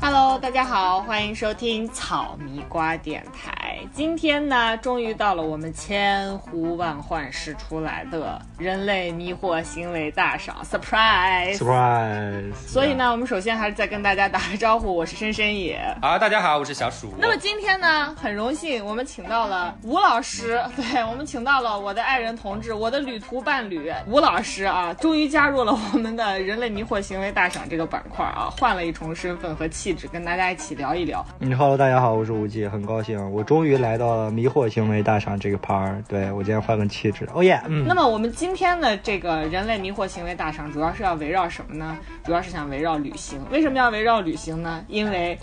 Hello，大家好，欢迎收听草迷瓜电台。今天呢，终于到了我们千呼万唤始出来的人类迷惑行为大赏，surprise surprise。所以呢，我们首先还是再跟大家打个招呼，我是深深野。啊，大家好，我是小鼠。那么今天呢，很荣幸我们请到了吴老师，对我们请到了我的爱人同志，我的旅途伴侣吴老师啊，终于加入了我们的人类迷惑行为大赏这个板块啊，换了一重身份和气质，跟大家一起聊一聊。嗯，Hello，大家好，我是吴忌，很高兴我终于来到了迷惑行为大赏这个趴儿。对我今天换个气质，哦耶！嗯。那么我们今天的这个人类迷惑行为大赏，主要是要围绕什么呢？主要是想围绕旅行。为什么要围绕旅行呢？因为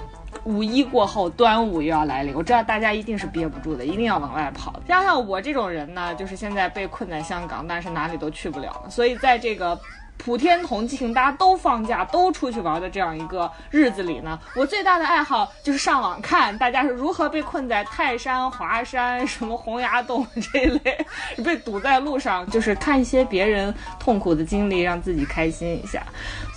五一过后，端午又要来临，我知道大家一定是憋不住的，一定要往外跑。加上我这种人呢，就是现在被困在香港，但是哪里都去不了，所以在这个。普天同庆，大家都放假，都出去玩的这样一个日子里呢，我最大的爱好就是上网看大家是如何被困在泰山、华山、什么洪崖洞这一类，被堵在路上，就是看一些别人痛苦的经历，让自己开心一下。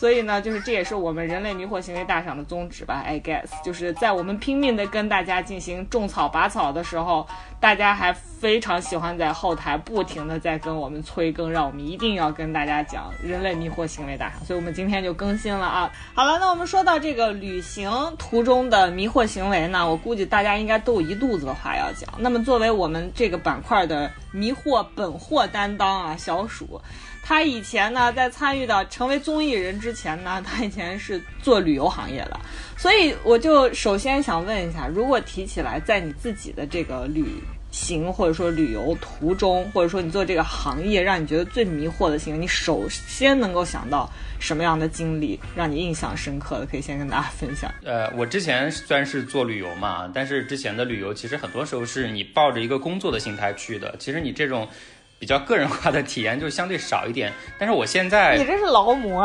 所以呢，就是这也是我们人类迷惑行为大赏的宗旨吧，I guess，就是在我们拼命的跟大家进行种草拔草的时候，大家还非常喜欢在后台不停的在跟我们催更，让我们一定要跟大家讲人类。迷惑行为大赏，所以我们今天就更新了啊。好了，那我们说到这个旅行途中的迷惑行为呢，我估计大家应该都有一肚子的话要讲。那么作为我们这个板块的迷惑本货担当啊，小鼠，他以前呢在参与到成为综艺人之前呢，他以前是做旅游行业的，所以我就首先想问一下，如果提起来在你自己的这个旅。行，或者说旅游途中，或者说你做这个行业，让你觉得最迷惑的行为，你首先能够想到什么样的经历让你印象深刻的？可以先跟大家分享。呃，我之前虽然是做旅游嘛，但是之前的旅游其实很多时候是你抱着一个工作的心态去的。其实你这种。比较个人化的体验就相对少一点，但是我现在你这是劳模，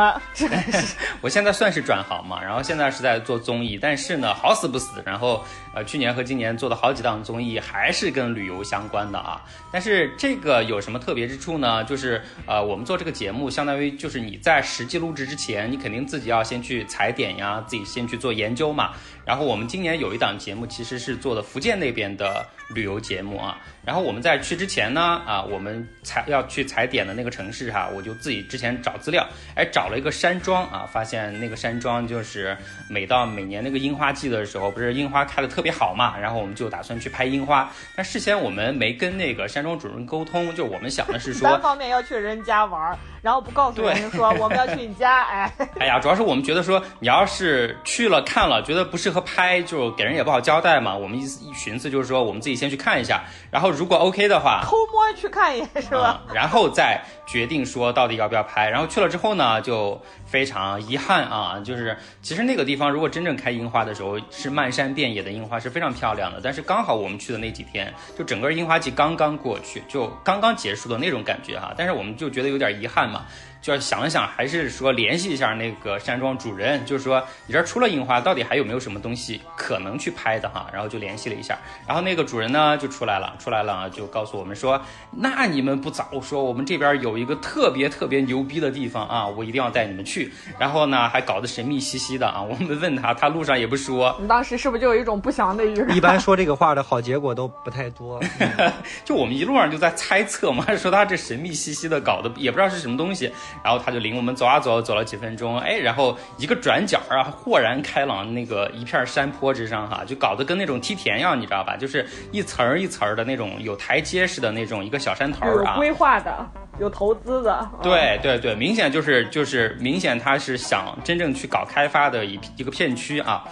我现在算是转行嘛，然后现在是在做综艺，但是呢好死不死，然后呃去年和今年做的好几档综艺还是跟旅游相关的啊，但是这个有什么特别之处呢？就是呃我们做这个节目，相当于就是你在实际录制之前，你肯定自己要先去踩点呀，自己先去做研究嘛。然后我们今年有一档节目，其实是做的福建那边的旅游节目啊。然后我们在去之前呢，啊，我们踩要去踩点的那个城市哈，我就自己之前找资料，哎，找了一个山庄啊，发现那个山庄就是每到每年那个樱花季的时候，不是樱花开的特别好嘛，然后我们就打算去拍樱花。但事先我们没跟那个山庄主人沟通，就我们想的是说，单方面要去人家玩。然后不告诉人说我们要去你家，哎，哎呀，主要是我们觉得说你要是去了看了，觉得不适合拍，就给人也不好交代嘛。我们一一寻思就是说，我们自己先去看一下，然后如果 OK 的话，偷摸去看一眼是吧？然后再决定说到底要不要拍。然后去了之后呢，就非常遗憾啊，就是其实那个地方如果真正开樱花的时候，是漫山遍野的樱花，是非常漂亮的。但是刚好我们去的那几天，就整个樱花季刚刚过去，就刚刚结束的那种感觉哈。但是我们就觉得有点遗憾嘛。就要想一想，还是说联系一下那个山庄主人，就是说你这除了樱花，到底还有没有什么东西可能去拍的哈？然后就联系了一下，然后那个主人呢就出来了，出来了就告诉我们说，那你们不早说，我们这边有一个特别特别牛逼的地方啊，我一定要带你们去。然后呢还搞得神秘兮兮的啊，我们问他，他路上也不说。你当时是不是就有一种不祥的预感？一般说这个话的好结果都不太多。就我们一路上就在猜测嘛，说他这神秘兮兮的搞的也不知道是什么东西，然后他就领我们。走啊走，走了几分钟，哎，然后一个转角啊，豁然开朗，那个一片山坡之上哈，就搞得跟那种梯田一样，你知道吧？就是一层一层的那种有台阶式的那种一个小山头啊，有规划的，有投资的。对对对，明显就是就是明显他是想真正去搞开发的一一个片区啊。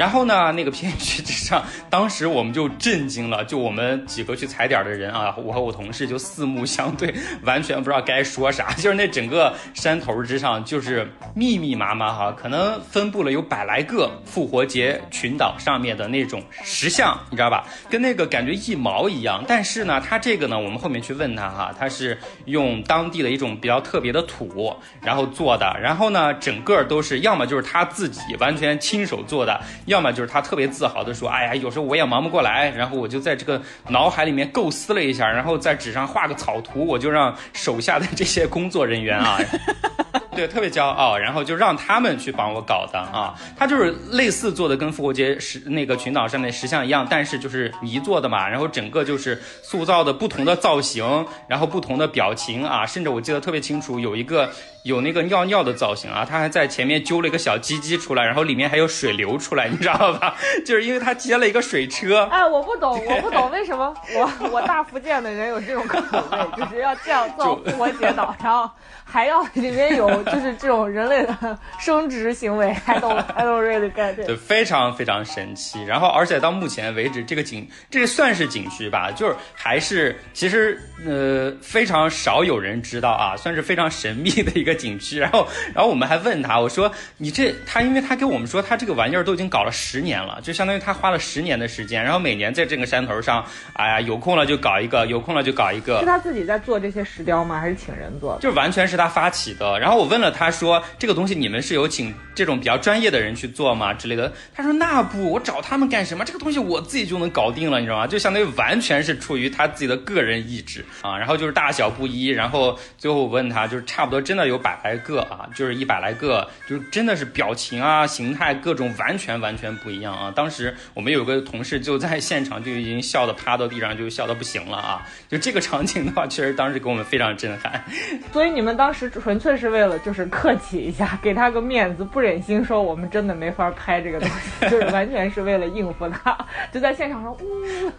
然后呢，那个片区之上，当时我们就震惊了，就我们几个去踩点的人啊，我和我同事就四目相对，完全不知道该说啥。就是那整个山头之上，就是密密麻麻哈，可能分布了有百来个复活节群岛上面的那种石像，你知道吧？跟那个感觉一毛一样。但是呢，他这个呢，我们后面去问他哈，他是用当地的一种比较特别的土然后做的，然后呢，整个都是要么就是他自己完全亲手做的。要么就是他特别自豪的说：“哎呀，有时候我也忙不过来，然后我就在这个脑海里面构思了一下，然后在纸上画个草图，我就让手下的这些工作人员啊。”对，特别骄傲，然后就让他们去帮我搞的啊。他就是类似做的跟复活节石那个群岛上面石像一样，但是就是泥做的嘛，然后整个就是塑造的不同的造型，然后不同的表情啊，甚至我记得特别清楚，有一个。有那个尿尿的造型啊，他还在前面揪了一个小鸡鸡出来，然后里面还有水流出来，你知道吧？就是因为他接了一个水车。哎，我不懂，我不懂为什么 我我大福建的人有这种口味，就是要这样造复活节岛，然后还要里面有就是这种人类的生殖行为，I don't I don't really get it。就非常非常神奇。然后而且到目前为止，这个景这个算是景区吧，就是还是其实呃非常少有人知道啊，算是非常神秘的一个。景区，然后，然后我们还问他，我说你这他，因为他跟我们说他这个玩意儿都已经搞了十年了，就相当于他花了十年的时间，然后每年在这个山头上，哎呀，有空了就搞一个，有空了就搞一个。是他自己在做这些石雕吗？还是请人做？就完全是他发起的。然后我问了他说，这个东西你们是有请这种比较专业的人去做吗之类的？他说那不，我找他们干什么？这个东西我自己就能搞定了，你知道吗？就相当于完全是出于他自己的个人意志啊。然后就是大小不一，然后最后我问他，就是差不多真的有百来个啊，就是一百来个，就是真的是表情啊、形态各种完全完全不一样啊。当时我们有个同事就在现场就已经笑得趴到地上，就笑得不行了啊。就这个场景的话，确实当时给我们非常震撼。所以你们当时纯粹是为了就是客气一下，给他个面子，不忍心说我们真的没法拍这个东西，就是完全是为了应付他，就在现场说，嗯，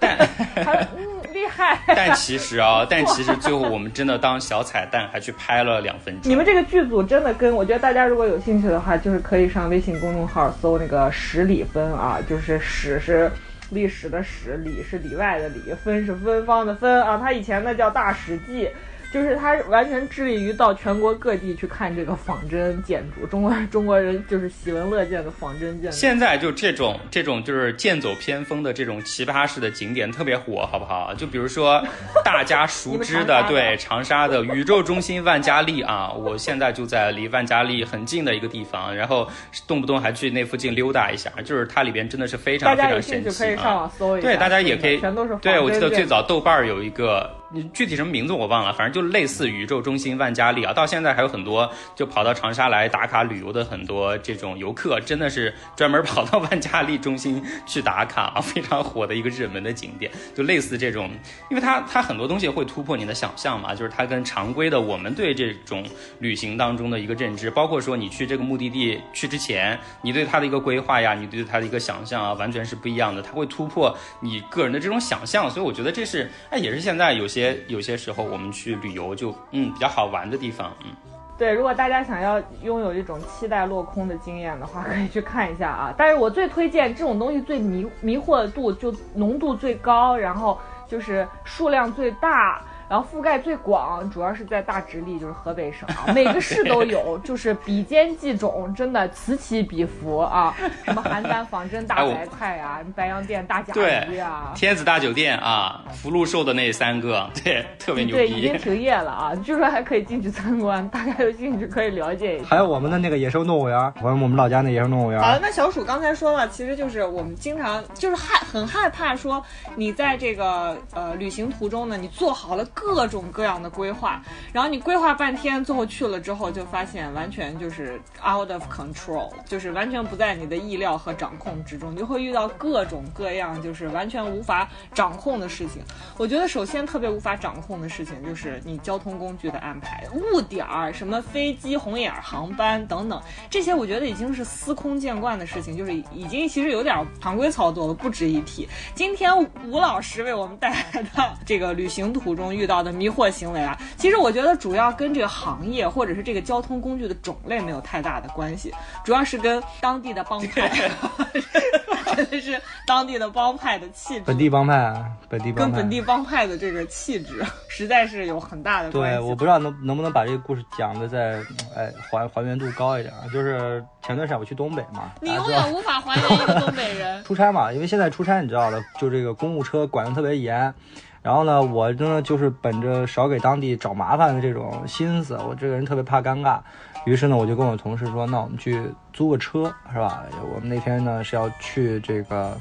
他嗯厉害。但其实啊，但其实最后我们真的当小彩蛋，还去拍了两分钟。你们这这个剧组真的跟我觉得大家如果有兴趣的话，就是可以上微信公众号搜那个史里芬啊，就是史是历史的史，里是里外的里，芬是芬芳的芬啊。他以前那叫大史记。就是他完全致力于到全国各地去看这个仿真建筑，中国中国人就是喜闻乐见的仿真建筑。现在就这种这种就是剑走偏锋的这种奇葩式的景点特别火，好不好？就比如说大家熟知的，对长沙的宇宙中心万家丽啊，我现在就在离万家丽很近的一个地方，然后动不动还去那附近溜达一下，就是它里边真的是非常非常神奇啊。对，大家也可以，全都是对我记得最早豆瓣有一个。你具体什么名字我忘了，反正就类似宇宙中心万家丽啊，到现在还有很多就跑到长沙来打卡旅游的很多这种游客，真的是专门跑到万家丽中心去打卡啊，非常火的一个热门的景点，就类似这种，因为它它很多东西会突破你的想象嘛，就是它跟常规的我们对这种旅行当中的一个认知，包括说你去这个目的地去之前，你对它的一个规划呀，你对它的一个想象啊，完全是不一样的，它会突破你个人的这种想象，所以我觉得这是哎也是现在有些。些有些时候我们去旅游就嗯比较好玩的地方嗯，对，如果大家想要拥有一种期待落空的经验的话，可以去看一下啊。但是我最推荐这种东西最迷迷惑度就浓度最高，然后就是数量最大。然后覆盖最广，主要是在大直隶，就是河北省，每个市都有，就是比肩计种，真的此起彼伏啊！什么邯郸仿真大白菜啊，什么白洋淀大甲鱼啊，天子大酒店啊，福禄寿的那三个，对，特别牛逼。对，已经停业了啊，据说还可以进去参观，大家有兴趣可以了解一下。还有我们的那个野生动物园，我们我们老家那野生动物园。好了，那小鼠刚才说了，其实就是我们经常就是害很害怕说你在这个呃旅行途中呢，你做好了。各种各样的规划，然后你规划半天，最后去了之后就发现完全就是 out of control，就是完全不在你的意料和掌控之中，你就会遇到各种各样就是完全无法掌控的事情。我觉得首先特别无法掌控的事情就是你交通工具的安排、误点儿、什么飞机红眼航班等等，这些我觉得已经是司空见惯的事情，就是已经其实有点常规操作了，不值一提。今天吴老师为我们带来的这个旅行途中遇到。到的迷惑行为啊，其实我觉得主要跟这个行业或者是这个交通工具的种类没有太大的关系，主要是跟当地的帮派，真的是当地的帮派的气质，本地帮派啊，本地跟本地帮派的这个气质实在是有很大的关系。对，我不知道能能不能把这个故事讲的再哎还还原度高一点啊，就是前段时间我去东北嘛，你永远无法还原一个东北人 出差嘛，因为现在出差你知道的，就这个公务车管的特别严。然后呢，我呢就是本着少给当地找麻烦的这种心思，我这个人特别怕尴尬，于是呢，我就跟我同事说，那我们去租个车，是吧？我们那天呢是要去这个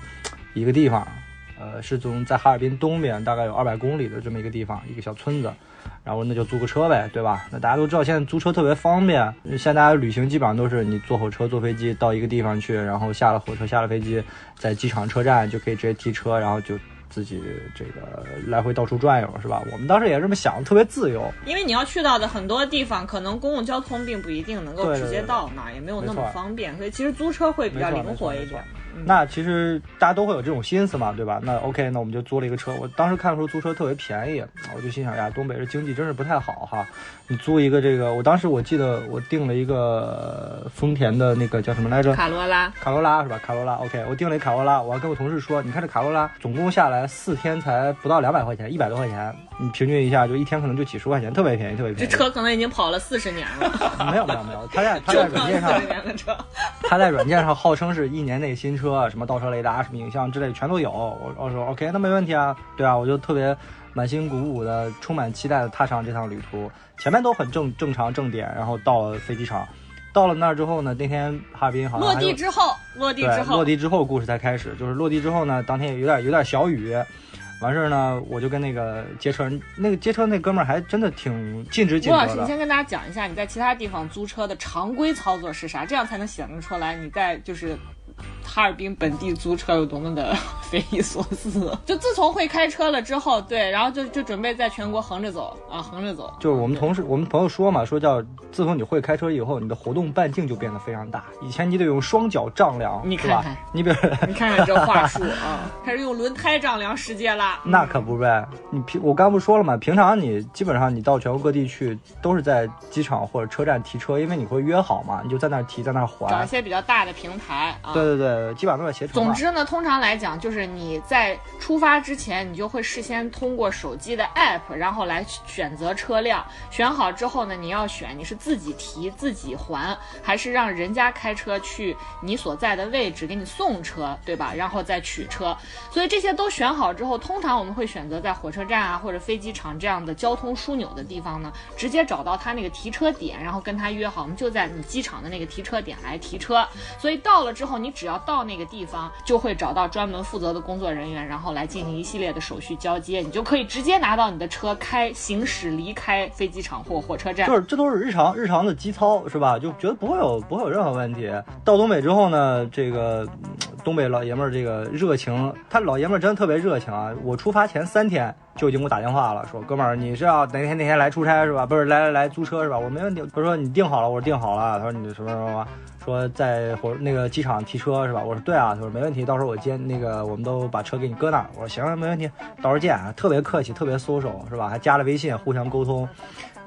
一个地方，呃，是从在哈尔滨东边大概有二百公里的这么一个地方，一个小村子。然后那就租个车呗，对吧？那大家都知道现在租车特别方便，现在大家旅行基本上都是你坐火车、坐飞机到一个地方去，然后下了火车、下了飞机，在机场车站就可以直接提车，然后就自己这个来回到处转悠，是吧？我们当时也这么想，特别自由。因为你要去到的很多地方，可能公共交通并不一定能够直接对到那儿，也没有那么方便，所以其实租车会比较灵活一点。嗯那其实大家都会有这种心思嘛，对吧？那 OK，那我们就租了一个车。我当时看的时候租车特别便宜，我就心想呀，东北这经济真是不太好哈。你租一个这个，我当时我记得我订了一个丰田的那个叫什么来着？卡罗拉，卡罗拉是吧？卡罗拉，OK，我订了一卡罗拉，我还跟我同事说，你看这卡罗拉总共下来四天才不到两百块钱，一百多块钱，你平均一下就一天可能就几十块钱，特别便宜，特别便宜。这车可能已经跑了四十年了，没有没有没有，他在他在 软件上四十年的车。他在软件上号称是一年内新车，什么倒车雷达、什么影像之类全都有。我我说 OK，那没问题啊，对啊，我就特别满心鼓舞的、充满期待的踏上这趟旅途。前面都很正正常正点，然后到了飞机场，到了那儿之后呢，那天哈尔滨好像落地之后，落地之，后，落地之后故事才开始，就是落地之后呢，当天有点有点小雨，完事儿呢，我就跟那个接车人，那个接车那哥们儿还真的挺尽职尽吴老师，你。先跟大家讲一下你在其他地方租车的常规操作是啥，这样才能显示出来你在就是哈尔滨本地租车有多么的 匪夷所思。就自从会开车了之后，对，然后就就准备在全国横着走啊，横着走。就是我们同事，我们朋友说嘛，说叫自从你会开车以后，你的活动半径就变得非常大。以前你得用双脚丈量，你看看？你比如 你看看这话术啊，开始用轮胎丈量世界了。那可不呗，你平我刚不说了嘛，平常你基本上你到全国各地去都是在机场或者车站提车，因为你会约好嘛，你就在那儿提，在那儿还。找一些比较大的平台啊。对对对，基本上都在携程。总之呢，通常来讲，就是你在出发之前，你就会事先通过手机的 app，然后来选择车辆。选好之后呢，你要选你是自己提自己还，还是让人家开车去你所在的位置给你送车，对吧？然后再取车。所以这些都选好之后，通常我们会选择在火车站啊或者飞机场这样的交通枢纽的地方呢，直接找到他那个提车点，然后跟他约好，我们就在你机场的那个提车点来提车。所以到了之后，你只要到到那个地方，就会找到专门负责的工作人员，然后来进行一系列的手续交接，你就可以直接拿到你的车开行驶离开飞机场或火车站就。是这都是日常日常的机操，是吧？就觉得不会有不会有任何问题。到东北之后呢，这个东北老爷们儿这个热情，他老爷们儿真的特别热情啊！我出发前三天就已经给我打电话了，说哥们儿你是要哪天哪天来出差是吧？不是来来来租车是吧？我没问题。他说你订好了，我说订好了。他说你什么什么什么，说在火那个机场提车是吧？我说对啊。他说没问题，到时候我接那个我们都把车给你搁那儿。我说行，没问题，到时候见啊。特别客气，特别 social 是吧？还加了微信，互相沟通。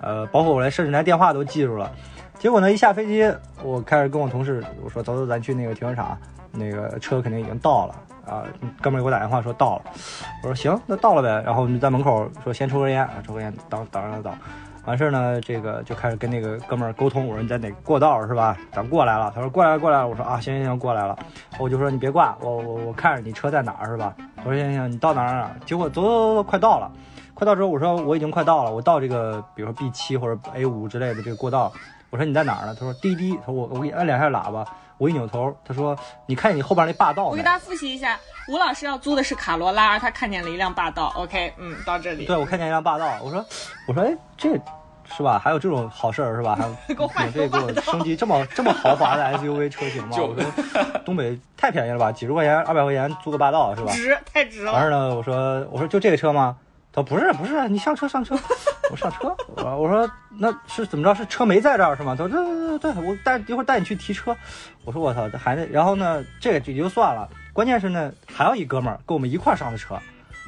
呃，包括我连甚至连电话都记住了。结果呢，一下飞机，我开始跟我同事我说走走，咱去那个停车场，那个车肯定已经到了啊。哥们儿给我打电话说到了，我说行，那到了呗。然后我们在门口说先抽根烟，抽根烟，等等让他到。完事儿呢，这个就开始跟那个哥们儿沟通，我说你在哪过道是吧？咱过来了。他说过来了过来了。我说啊行行行过来了。我就说你别挂，我我我看着你车在哪儿是吧？我说行行行，你到哪儿哪儿？结果走走走走，快到了。快到之后，我说我已经快到了，我到这个比如说 B 七或者 A 五之类的这个过道，我说你在哪儿呢？他说滴滴，他说我我给你按两下喇叭，我一扭头，他说你看见你后边那霸道没我给？大家复习一下，吴老师要租的是卡罗拉，而他看见了一辆霸道。OK，嗯，到这里。对，我看见一辆霸道，我说我说哎这。是吧？还有这种好事儿是吧？还有 给我换免费给我升级这么这么豪华的 SUV 车型吗？我说东北太便宜了吧，几十块钱、二百块钱租个霸道是吧？值，太值了。完事儿呢，我说我说就这个车吗？他说不是不是，你上车上车。我上车，我我说那是怎么着？是车没在这儿是吗？他说对对对对，我带一会儿带你去提车。我说我操，还得，然后呢，这个也就算了，关键是呢，还有一哥们儿跟我们一块儿上的车，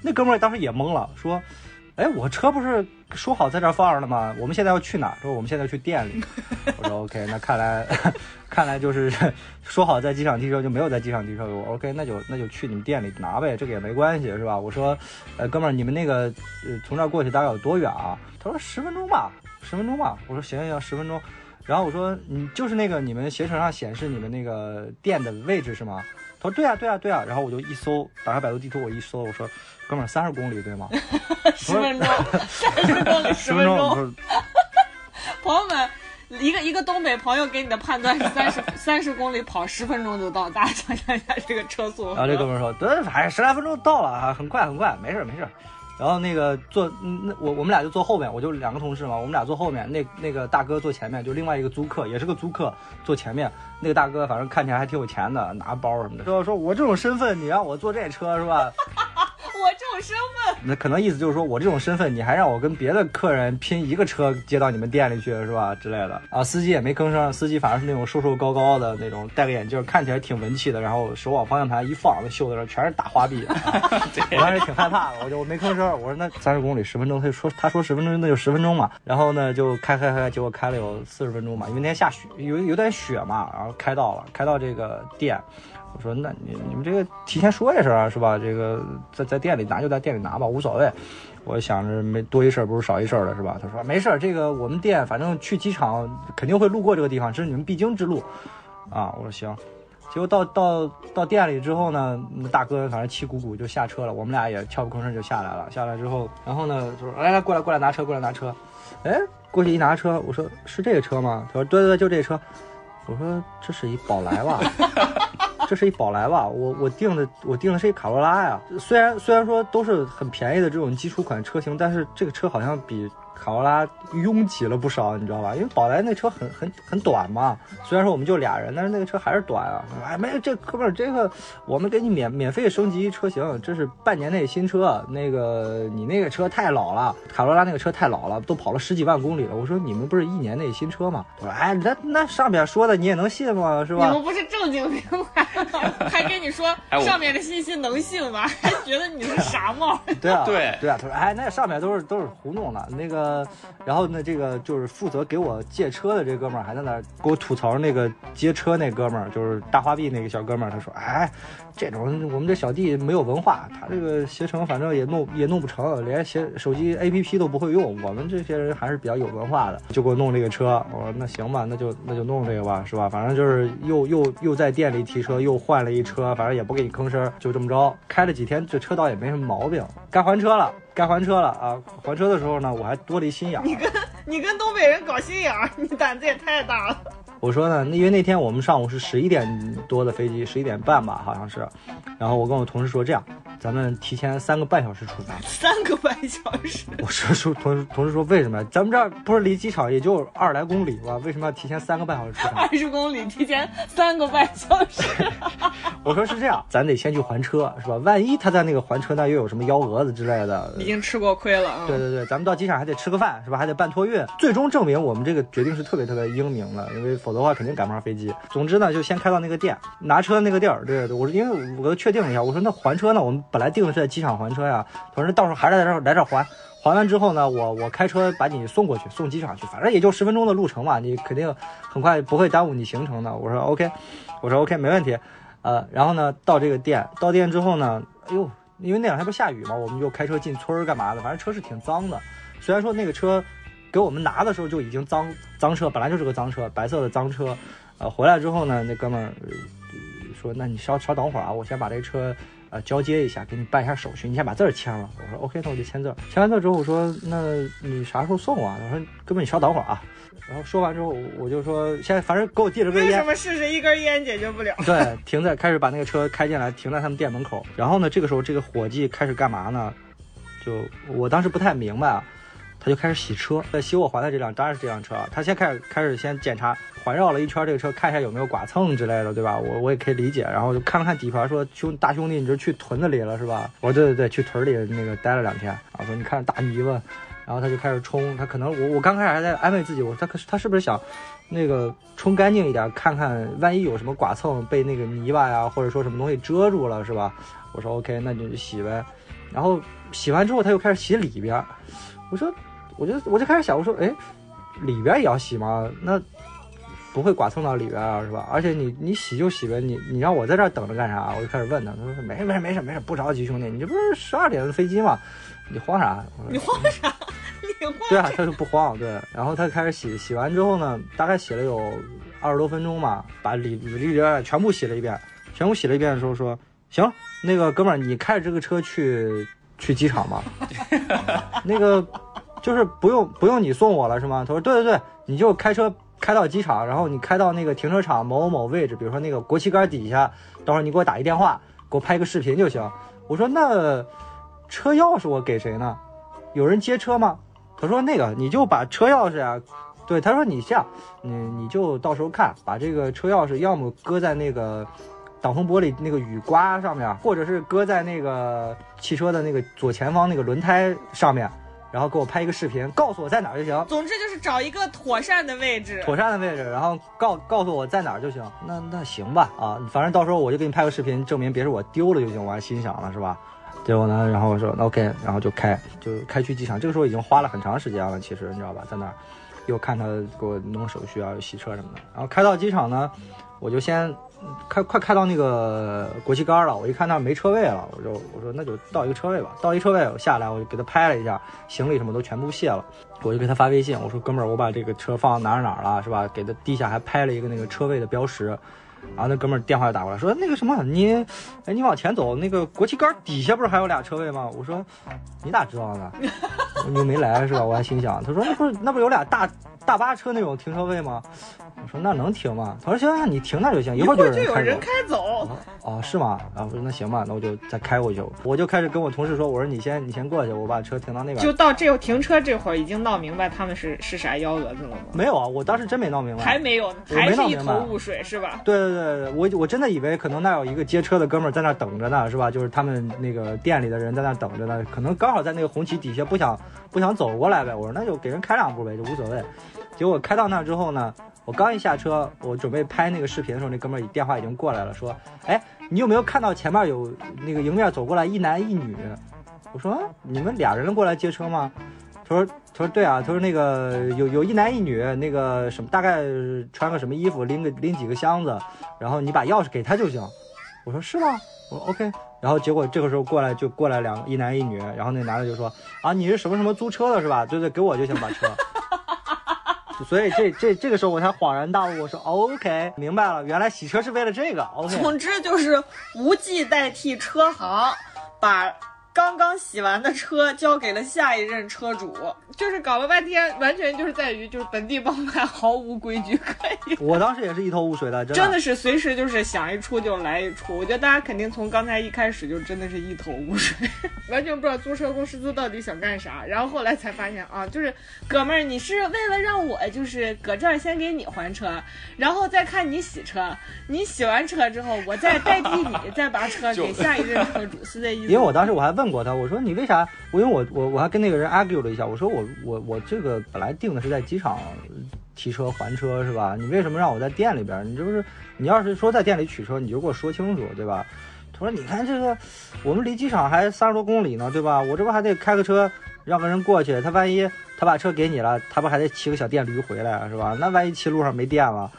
那哥们儿当时也懵了，说。哎，我车不是说好在这儿放着的吗？我们现在要去哪儿？说我们现在去店里。我说 OK，那看来 看来就是 说好在机场提车就没有在机场提车。我 OK，那就那就去你们店里拿呗，这个也没关系是吧？我说，呃，哥们儿，你们那个呃从这儿过去大概有多远啊？他说十分钟吧，十分钟吧。我说行行行，十分钟。然后我说你就是那个你们携程上显示你们那个店的位置是吗？他说对啊对啊对啊。然后我就一搜，打开百度地图，我一搜，我说哥们儿三十公里对吗？十分钟，三十公里，十分我 钟。说 朋友们，一个一个东北朋友给你的判断是三十三十公里跑十分钟就到，大家想象一下这个车速。然后这哥们儿说，对，反正十来分钟到了啊，很快很快，没事儿没事儿。然后那个坐，嗯那我我们俩就坐后面，我就两个同事嘛，我们俩坐后面，那那个大哥坐前面，就另外一个租客也是个租客坐前面，那个大哥反正看起来还挺有钱的，拿包什么的，说说我这种身份你让我坐这车是吧？我这种身份，那可能意思就是说我这种身份，你还让我跟别的客人拼一个车接到你们店里去是吧之类的啊？司机也没吭声，司机反正是那种瘦瘦高高的那种，戴个眼镜，看起来挺文气的，然后手往方向盘一放，那袖子上全是大花臂。啊我当时挺害怕的，我就我没吭声，我说那三十公里十分钟，他就说他说十分钟那就十分钟嘛，然后呢就开开开，结果开了有四十分钟嘛，因为那天下雪，有有点雪嘛，然后开到了，开到这个店。我说那你你们这个提前说一声啊，是吧？这个在在店里拿就在店里拿吧，无所谓。我想着没多一事不如少一事儿的是吧？他说没事儿，这个我们店反正去机场肯定会路过这个地方，这是你们必经之路，啊。我说行。结果到到到店里之后呢，那大哥反正气鼓鼓就下车了，我们俩也悄不吭声就下来了。下来之后，然后呢就说来来过来过来拿车过来拿车，哎过去一拿车，我说是这个车吗？他说对对对就这车。我说这是一宝来吧，这是一宝来吧，我我订的我订的是一卡罗拉呀。虽然虽然说都是很便宜的这种基础款车型，但是这个车好像比卡罗拉拥挤了不少，你知道吧？因为宝来那车很很很短嘛，虽然说我们就俩人，但是那个车还是短啊。哎，没有这哥们儿，这个我们给你免免费升级车型，这是半年内新车。那个你那个车太老了，卡罗拉那个车太老了，都跑了十几万公里了。我说你们不是一年内新车吗？他说哎，那那上面说的你也能信吗？是吧？你们不是正经品牌吗？还跟你说哎上面的信息能信吗？还觉得你是傻帽。对啊，对对啊，他说，哎，那上面都是都是糊弄的。那个，呃然后呢，这个就是负责给我借车的这哥们儿还在那儿给我吐槽那个接车那哥们儿，就是大花臂那个小哥们儿，他说，哎，这种我们这小弟没有文化，他这个携程反正也弄也弄不成，连携手机 APP 都不会用。我们这些人还是比较有文化的，就给我弄这个车。我说那行吧，那就那就弄这个吧，是吧？反正就是又又又在店里提车，又换了一车，反正也不给你吭声，就这么着。开了几天，这车倒也没什么毛病。该还车了，该还车了啊！还车的时候呢，我还多了一心眼。你跟你跟东北人搞心眼，你胆子也太大了。我说呢，因为那天我们上午是十一点多的飞机，十一点半吧，好像是。然后我跟我同事说，这样，咱们提前三个半小时出发。三个半小时，我说说同事同事说为什么？咱们这儿不是离机场也就二十来公里吧？为什么要提前三个半小时出发？二十公里提前三个半小时。我说是这样，咱得先去还车，是吧？万一他在那个还车那又有什么幺蛾子之类的，已经吃过亏了啊！对对对，咱们到机场还得吃个饭，是吧？还得办托运。最终证明我们这个决定是特别特别英明的，因为否则的话肯定赶不上飞机。总之呢，就先开到那个店，拿车那个地儿。对对对，我说因为我都确定了一下，我说那还车呢？我们本来定的是在机场还车呀。他说到时候还是在这儿来这儿还。还完之后呢，我我开车把你送过去，送机场去，反正也就十分钟的路程嘛，你肯定很快不会耽误你行程的。我说 OK，我说 OK 没问题。呃，然后呢，到这个店，到店之后呢，哎呦，因为那两天不下雨嘛，我们就开车进村儿干嘛的，反正车是挺脏的。虽然说那个车给我们拿的时候就已经脏脏车，本来就是个脏车，白色的脏车。呃，回来之后呢，那哥们儿呃说，那你稍稍等会儿啊，我先把这车呃交接一下，给你办一下手续，你先把字儿签了。我说 OK，那我就签字儿。签完字儿之后，我说那你啥时候送我啊？他说哥们儿你稍等会儿啊。然后说完之后，我就说现在反正给我递了根烟为什。么试试一根烟解决不了？对，停在开始把那个车开进来，停在他们店门口。然后呢，这个时候这个伙计开始干嘛呢？就我当时不太明白啊，他就开始洗车，在洗我还的这辆当然是这辆车啊。他先开始开始先检查，环绕了一圈这个车，看一下有没有剐蹭之类的，对吧？我我也可以理解。然后就看了看底盘，说兄大兄弟，你这去屯子里了是吧？我说对对对，去屯里那个待了两天。啊，说你看大泥巴。然后他就开始冲，他可能我我刚开始还在安慰自己，我说他可是他是不是想那个冲干净一点，看看万一有什么剐蹭被那个泥巴呀，或者说什么东西遮住了，是吧？我说 OK，那你就洗呗。然后洗完之后，他又开始洗里边。我说，我就我就开始想，我说，哎，里边也要洗吗？那不会剐蹭到里边啊，是吧？而且你你洗就洗呗，你你让我在这儿等着干啥？我就开始问他，他说没事没事没事没事，不着急，兄弟，你这不是十二点的飞机吗？你慌啥？我说你慌啥？你慌？对啊，他就不慌，对。然后他开始洗，洗完之后呢，大概洗了有二十多分钟吧，把里里边全部洗了一遍。全部洗了一遍的时候说，行，那个哥们儿，你开着这个车去去机场吧。那个就是不用不用你送我了是吗？他说对对对，你就开车开到机场，然后你开到那个停车场某某某位置，比如说那个国旗杆底下，到时候你给我打一电话，给我拍个视频就行。我说那车钥匙我给谁呢？有人接车吗？他说那个你就把车钥匙啊，对，他说你这样，你你就到时候看，把这个车钥匙要么搁在那个挡风玻璃那个雨刮上面，或者是搁在那个汽车的那个左前方那个轮胎上面，然后给我拍一个视频，告诉我在哪儿就行。总之就是找一个妥善的位置。妥善的位置，然后告告诉我在哪儿就行。那那行吧，啊，反正到时候我就给你拍个视频，证明别是我丢了就行。我还心想了是吧？结果呢，然后我说那 OK，然后就开就开去机场。这个时候已经花了很长时间了，其实你知道吧，在那儿又看他给我弄手续啊，又洗车什么的。然后开到机场呢，我就先开快开到那个国旗杆了。我一看那没车位了，我就我说那就到一个车位吧。到一车位，我下来我就给他拍了一下，行李什么都全部卸了。我就给他发微信，我说哥们儿，我把这个车放哪儿哪儿了，是吧？给他地下还拍了一个那个车位的标识。然后那哥们儿电话就打过来，说那个什么，你，哎，你往前走，那个国旗杆底下不是还有俩车位吗？我说你咋知道的？你又没来是吧？我还心想，他说那不是那不是有俩大大巴车那种停车位吗？我说那能停吗？他说行行，你停那就行，一会儿就就有人开开走。走。哦，是吗？啊，我说那行吧，那我就再开过去。我就开始跟我同事说，我说你先你先过去，我把车停到那边。就到这停车这会儿，已经闹明白他们是是啥幺蛾子了吗？没有啊，我当时真没闹明白。还没有呢，还是一头雾水是吧？对对对，我我真的以为可能那有一个接车的哥们儿在那等着呢，是吧？就是他们那个店里的人在那等着呢，可能刚好在那个红旗底下不想不想走过来呗。我说那就给人开两步呗，就无所谓。结果开到那之后呢，我刚一下车，我准备拍那个视频的时候，那哥们儿电话已经过来了，说，哎，你有没有看到前面有那个迎面走过来一男一女？我说你们俩人过来接车吗？他说他说对啊，他说那个有有一男一女，那个什么大概穿个什么衣服，拎个拎几个箱子，然后你把钥匙给他就行。我说是吗？我说 OK。然后结果这个时候过来就过来两一男一女，然后那男的就说啊你是什么什么租车的是吧？对对，给我就行把车。所以这这这个时候我才恍然大悟，我说 OK 明白了，原来洗车是为了这个 OK。总之就是无忌代替车行，把刚刚洗完的车交给了下一任车主，就是搞了半天，完全就是在于就是本地帮派毫无规矩。我当时也是一头雾水的，真的真的是随时就是想一出就来一出，我觉得大家肯定从刚才一开始就真的是一头雾水，完全不知道租车公司到底想干啥，然后后来才发现啊，就是哥们儿，你是为了让我就是搁这儿先给你还车，然后再看你洗车，你洗完车之后，我再代替你再把车给 下一任车主，是这意思吗？因为我当时我还问问过他，我说你为啥？我因为我我我还跟那个人 argue 了一下，我说我我我这个本来定的是在机场提车还车是吧？你为什么让我在店里边？你这不是你要是说在店里取车，你就给我说清楚对吧？他说你看这个，我们离机场还三十多公里呢对吧？我这不还得开个车让个人过去，他万一他把车给你了，他不还得骑个小电驴回来是吧？那万一骑路上没电了，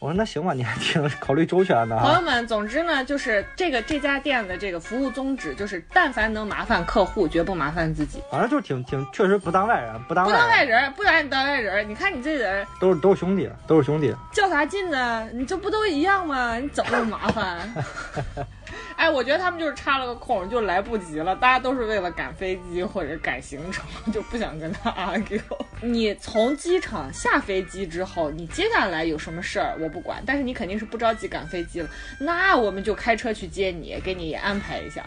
我说那行吧，你还挺 考虑周全的啊。朋友们，总之呢，就是这个这家店的这个服务宗旨就是，但凡能麻烦客户，绝不麻烦自己。反正就是挺挺，确实不当外人，不当不当外外人，不把你当外人，你看你这人都是都是兄弟，都是兄弟。较啥劲呢？你这不都一样吗？你怎么那么麻烦？哎，我觉得他们就是插了个空，就来不及了。大家都是为了赶飞机或者赶行程，就不想跟他 argue。你从机场下飞机之后，你接下来有什么事儿我不管，但是你肯定是不着急赶飞机了，那我们就开车去接你，给你安排一下。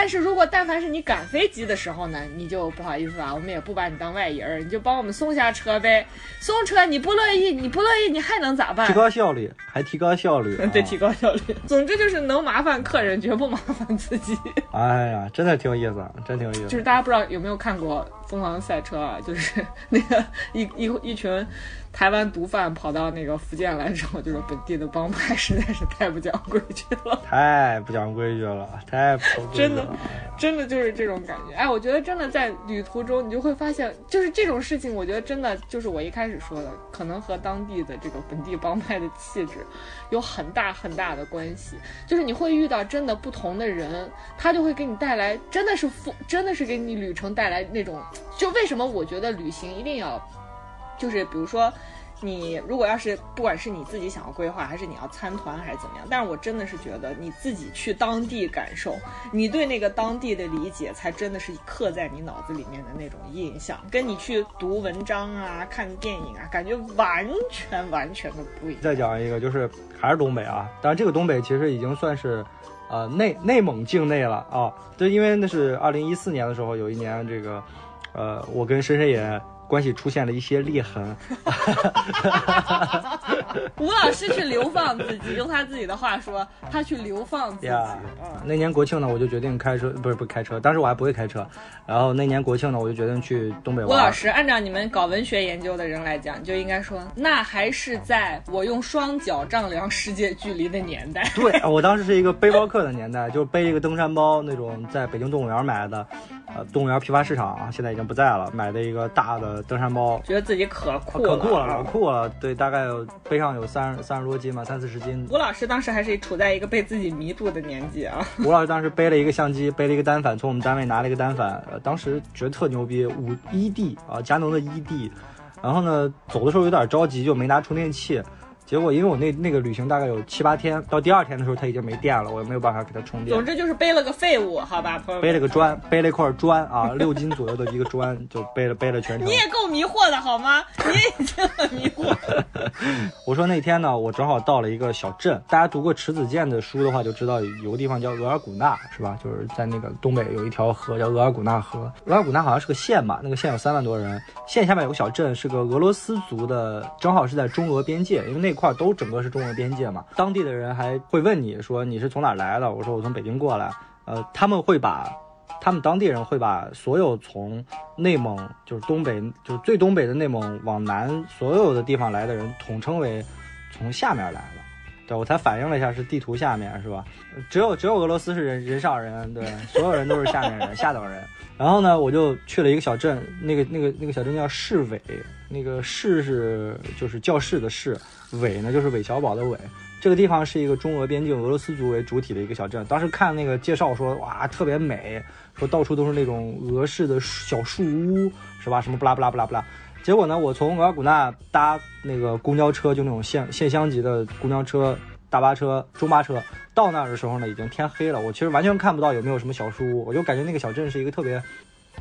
但是如果但凡是你赶飞机的时候呢，你就不好意思啊，我们也不把你当外人儿，你就帮我们送下车呗。送车你不乐意，你不乐意，你还能咋办提？高效率，还提高效率，对，啊提高效率。总之就是能麻烦客人，绝不麻烦自己。哎呀，真的挺有意思，真挺有意思。就是大家不知道有没有看过《疯狂赛车》啊？就是 那个一一一群台湾毒贩跑到那个福建来之后，就是本地的帮派实在是太不讲规矩了。太不讲规矩了，太不讲规矩真的了。真的就是这种感觉。哎，我觉得真的在旅途中，你就会发现，就是这种事情，我觉得真的就是我一开始说的，可能和当地的这个本地帮派的气质有很大很大的关系。就是你会遇到真的不同的人，他就会给你带来，真的是富，真的是给你旅程带来那种，就为什么我觉得旅行一定要，就是比如说。你如果要是不管是你自己想要规划，还是你要参团，还是怎么样，但是我真的是觉得你自己去当地感受，你对那个当地的理解，才真的是刻在你脑子里面的那种印象，跟你去读文章啊、看电影啊，感觉完全完全的不一样。再讲一个，就是还是东北啊，但是这个东北其实已经算是，呃内内蒙境内了啊。对，因为那是二零一四年的时候，有一年这个，呃，我跟深深也关系出现了一些裂痕。吴老师去流放自己，用他自己的话说，他去流放自己。呀嗯，那年国庆呢，我就决定开车，不是不是开车，当时我还不会开车。然后那年国庆呢，我就决定去东北玩。吴老师，按照你们搞文学研究的人来讲，就应该说，那还是在我用双脚丈量世界距离的年代。对，我当时是一个背包客的年代，就是背一个登山包，那种在北京动物园买的，呃，动物园批发市场啊，现在已经不在了，买的一个大的登山包，觉得自己可酷可酷了，啊老酷了。对，大概有背上有三十三十多斤吧，三四十斤。吴老师当时还是处在一个被自己迷住的年纪啊。吴老师当时背了一个相机，背了一个单反，从我们单位拿了一个单反，呃，当时觉得特牛逼，五一 D 啊，佳能的一 D，然后呢，走的时候有点着急，就没拿充电器。结果因为我那那个旅行大概有七八天，到第二天的时候它已经没电了，我也没有办法给它充电总。之就是背了个废物，好吧，朋友们。背了个砖，背了一块砖啊，六斤左右的一个砖，就背了背了全程你。也够迷惑的好吗？你也已经很迷惑了。我说那天呢，我正好到了一个小镇，大家读过迟子建的书的话，就知道有个地方叫额尔古纳，是吧？就是在那个东北有一条河叫额尔古纳河，额尔古纳好像是个县吧，那个县有三万多人，县下面有个小镇，是个俄罗斯族的，正好是在中俄边界，因为那块都整个是中俄边界嘛。当地的人还会问你说你是从哪来的，我说我从北京过来，呃，他们会把。他们当地人会把所有从内蒙，就是东北，就是最东北的内蒙往南所有的地方来的人，统称为从下面来。对我才反应了一下，是地图下面是吧？只有只有俄罗斯是人人上人，对，所有人都是下面人，下等人。然后呢，我就去了一个小镇，那个那个那个小镇叫市委，那个市是就是教室的市，委呢就是韦小宝的韦。这个地方是一个中俄边境俄罗斯族为主体的一个小镇。当时看那个介绍说，哇，特别美，说到处都是那种俄式的小树屋，是吧？什么不拉不拉不拉不拉。结果呢，我从额尔古纳搭那个公交车，就那种县县乡级的公交车、大巴车、中巴车，到那儿的时候呢，已经天黑了。我其实完全看不到有没有什么小树屋，我就感觉那个小镇是一个特别，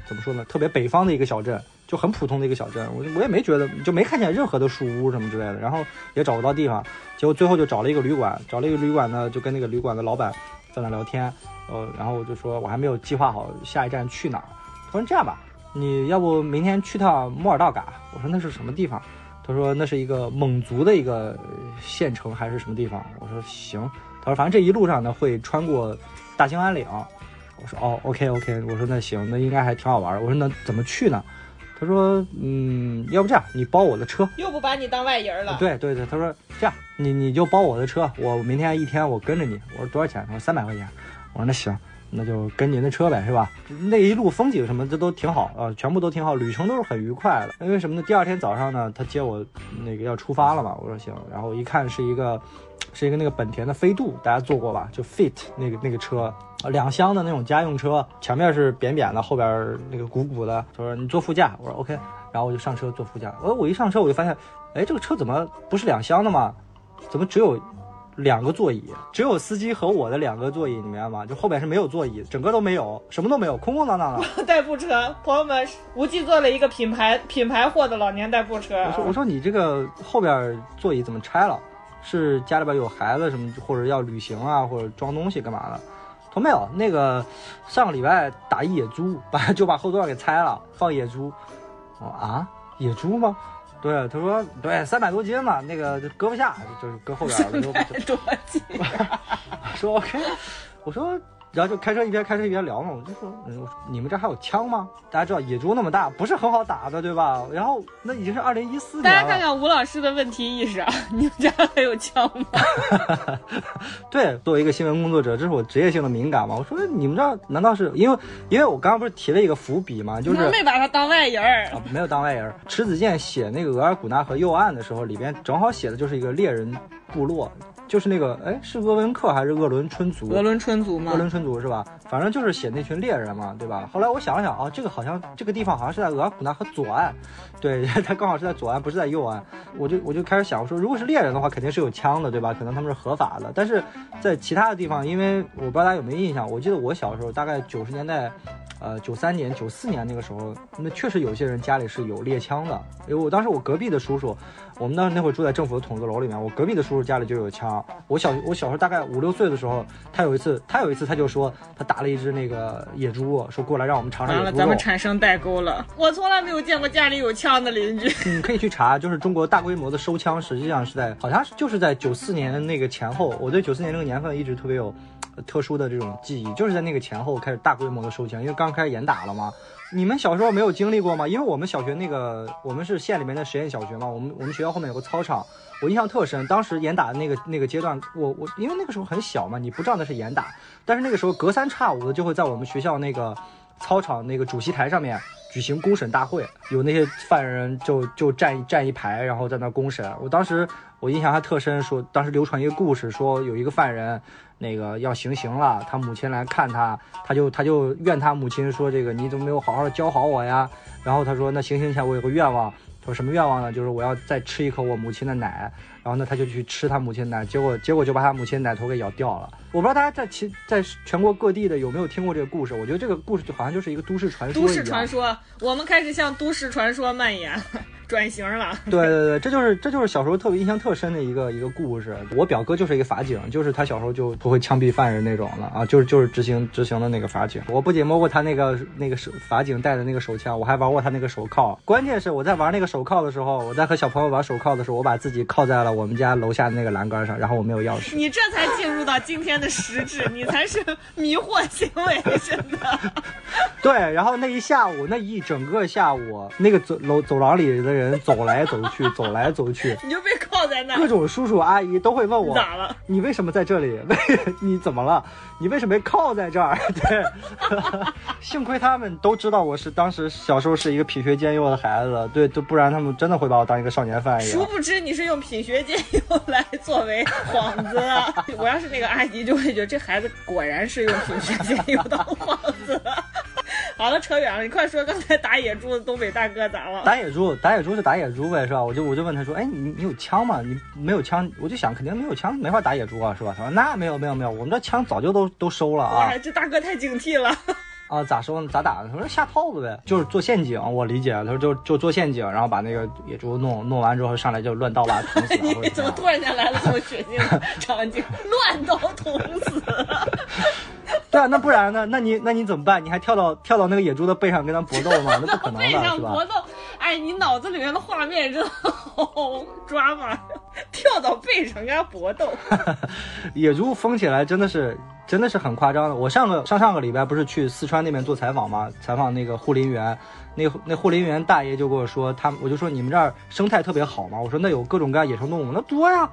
怎么说呢，特别北方的一个小镇，就很普通的一个小镇。我我也没觉得，就没看见任何的树屋什么之类的，然后也找不到地方。结果最后就找了一个旅馆，找了一个旅馆呢，就跟那个旅馆的老板在那聊天，呃，然后我就说我还没有计划好下一站去哪儿。他说这样吧，你要不明天去趟莫尔道嘎？我说那是什么地方？他说那是一个蒙族的一个呃县城还是什么地方？我说行。他说反正这一路上呢会穿过大兴安岭。我说哦，OK OK，我说那行，那应该还挺好玩的。我说那怎么去呢？他说嗯，要不这样，你包我的车。又不把你当外人了。对对对，他说这样，你你就包我的车，我明天一天我跟着你。我说多少钱？他说三百块钱。我说那行，那就跟您的车呗，是吧？那一路风景什么这都挺好啊、全部都挺好，旅程都是很愉快的。因为什么呢？第二天早上呢，他接我那个要出发了嘛，我说行，然后一看是一个是一个那个本田的飞度，大家坐过吧？就 Fit 那个那个车。啊两厢的那种家用车，前面是扁扁的，后边那个鼓鼓的。他说你坐副驾，我说 OK，然后我就上车坐副驾。呃，我一上车我就发现，哎，这个车怎么不是两厢的吗？怎么只有两个座椅？只有司机和我的两个座椅，你明白吗？就后边是没有座椅，整个都没有，什么都没有，空空荡荡的。代步车，朋友们，无忌做了一个品牌品牌货的老年代步车。我说我说你这个后边座椅怎么拆了？是家里边有孩子什么，或者要旅行啊，或者装东西干嘛的？他说没有，那个上个礼拜打一野猪，把就把后座给拆了，放野猪。我啊，野猪吗？对，他说对，三百多斤嘛，那个就搁不下，就是搁后边了。就就多斤？说 OK，我说，然后就开车一边开车一边聊嘛，我就说，嗯，你们这还有枪吗？大家知道野猪那么大，不是很好打的，对吧？然后那已经是二零一四年了，大家看看吴老师的问题意识啊，你们这还有枪吗？对，作为一个新闻工作者，这是我职业性的敏感嘛。我说你们这难道是因为因为我刚刚不是提了一个伏笔嘛，就是没把他当外人儿。啊，没有当外人。迟子建写那个额尔古纳河右岸的时候，里边正好写的就是一个猎人部落，就是那个哎是鄂温克还是鄂伦春族？鄂伦春族吗？鄂伦春族是吧？反正就是写那群猎人嘛，对吧？后来我想了想，啊，这个好像这个地方好像是在额尔古纳河左岸，对，它刚好是在左岸，不是在右岸。我就我就开始想，我说如果是猎人的话，肯定是有枪的，对吧？可能他们是合法的。但是在其他的地方，因为我不知道大家有没有印象，我记得我小时候大概九十年代。呃，九三年、九四年那个时候，那确实有些人家里是有猎枪的。因为我当时我隔壁的叔叔，我们当时那会儿住在政府的筒子楼里面，我隔壁的叔叔家里就有枪。我小我小时候大概五六岁的时候，他有一次他有一次他就说他打了一只那个野猪，说过来让我们尝尝咱们产生代沟了。我从来没有见过家里有枪的邻居。你可以去查，就是中国大规模的收枪，实际上是在好像是就是在九四年那个前后。我对九四年这个年份一直特别有。特殊的这种记忆，就是在那个前后开始大规模的收枪，因为刚开始严打了嘛。你们小时候没有经历过吗？因为我们小学那个，我们是县里面的实验小学嘛，我们我们学校后面有个操场，我印象特深。当时严打的那个那个阶段，我我因为那个时候很小嘛，你不知道那是严打，但是那个时候隔三差五的就会在我们学校那个操场那个主席台上面举行公审大会，有那些犯人就就站站一排，然后在那公审。我当时我印象还特深，说当时流传一个故事，说有一个犯人。那个要行刑了，他母亲来看他，他就他就怨他母亲说这个你怎么没有好好教好我呀？然后他说那行刑前我有个愿望，他说什么愿望呢？就是我要再吃一口我母亲的奶。然后呢他就去吃他母亲奶，结果结果就把他母亲奶头给咬掉了。我不知道大家在其在全国各地的有没有听过这个故事？我觉得这个故事就好像就是一个都市传说。都市传说，我们开始向都市传说蔓延。转型了，对对对，这就是这就是小时候特别印象特深的一个一个故事。我表哥就是一个法警，就是他小时候就不会枪毙犯人那种了啊，就是就是执行执行的那个法警。我不仅摸过他那个那个手法警带的那个手枪，我还玩过他那个手铐。关键是我在玩那个手铐的时候，我在和小朋友玩手铐的时候，我把自己铐在了我们家楼下的那个栏杆上，然后我没有钥匙。你这才进入到今天的实质，你才是迷惑行为，真的。对，然后那一下午，那一整个下午，那个走楼走廊里的人走来走。去，走来走去，你就被铐在那。各种叔叔阿姨都会问我咋了？你为什么在这里？为你怎么了？你为什么被铐在这儿？对，幸亏他们都知道我是当时小时候是一个品学兼优的孩子，对，都不然他们真的会把我当一个少年犯一样。殊不知你是用品学兼优来作为幌子。我要是那个阿姨，就会觉得这孩子果然是用品学兼优当幌子。好了，扯远了，你快说刚才打野猪的东北大哥咋了？打野猪，打野猪就打野猪呗，是吧？我就我就问他说，哎，你你有枪吗？你没有枪，我就想肯定没有枪，没法打野猪啊，是吧？他说那没有没有没有，我们这枪早就都都收了啊。这大哥太警惕了。啊，咋收呢？咋打呢？他说下套子呗，就是做陷阱。我理解，他说就就做陷阱，然后把那个野猪弄弄完之后上来就乱刀把捅死。你怎么突然间来了这么血腥的场景？乱刀捅死。对啊，那不然呢？那你那你怎么办？你还跳到跳到那个野猪的背上跟它搏斗吗？那不可能的，是吧？搏斗，哎，你脑子里面的画面真的好抓马，跳到背上跟它搏斗。野猪疯起来真的是真的是很夸张的。我上个上上个礼拜不是去四川那边做采访吗？采访那个护林员，那那护林员大爷就跟我说，他我就说你们这儿生态特别好嘛。我说那有各种各样野生动物，那多呀。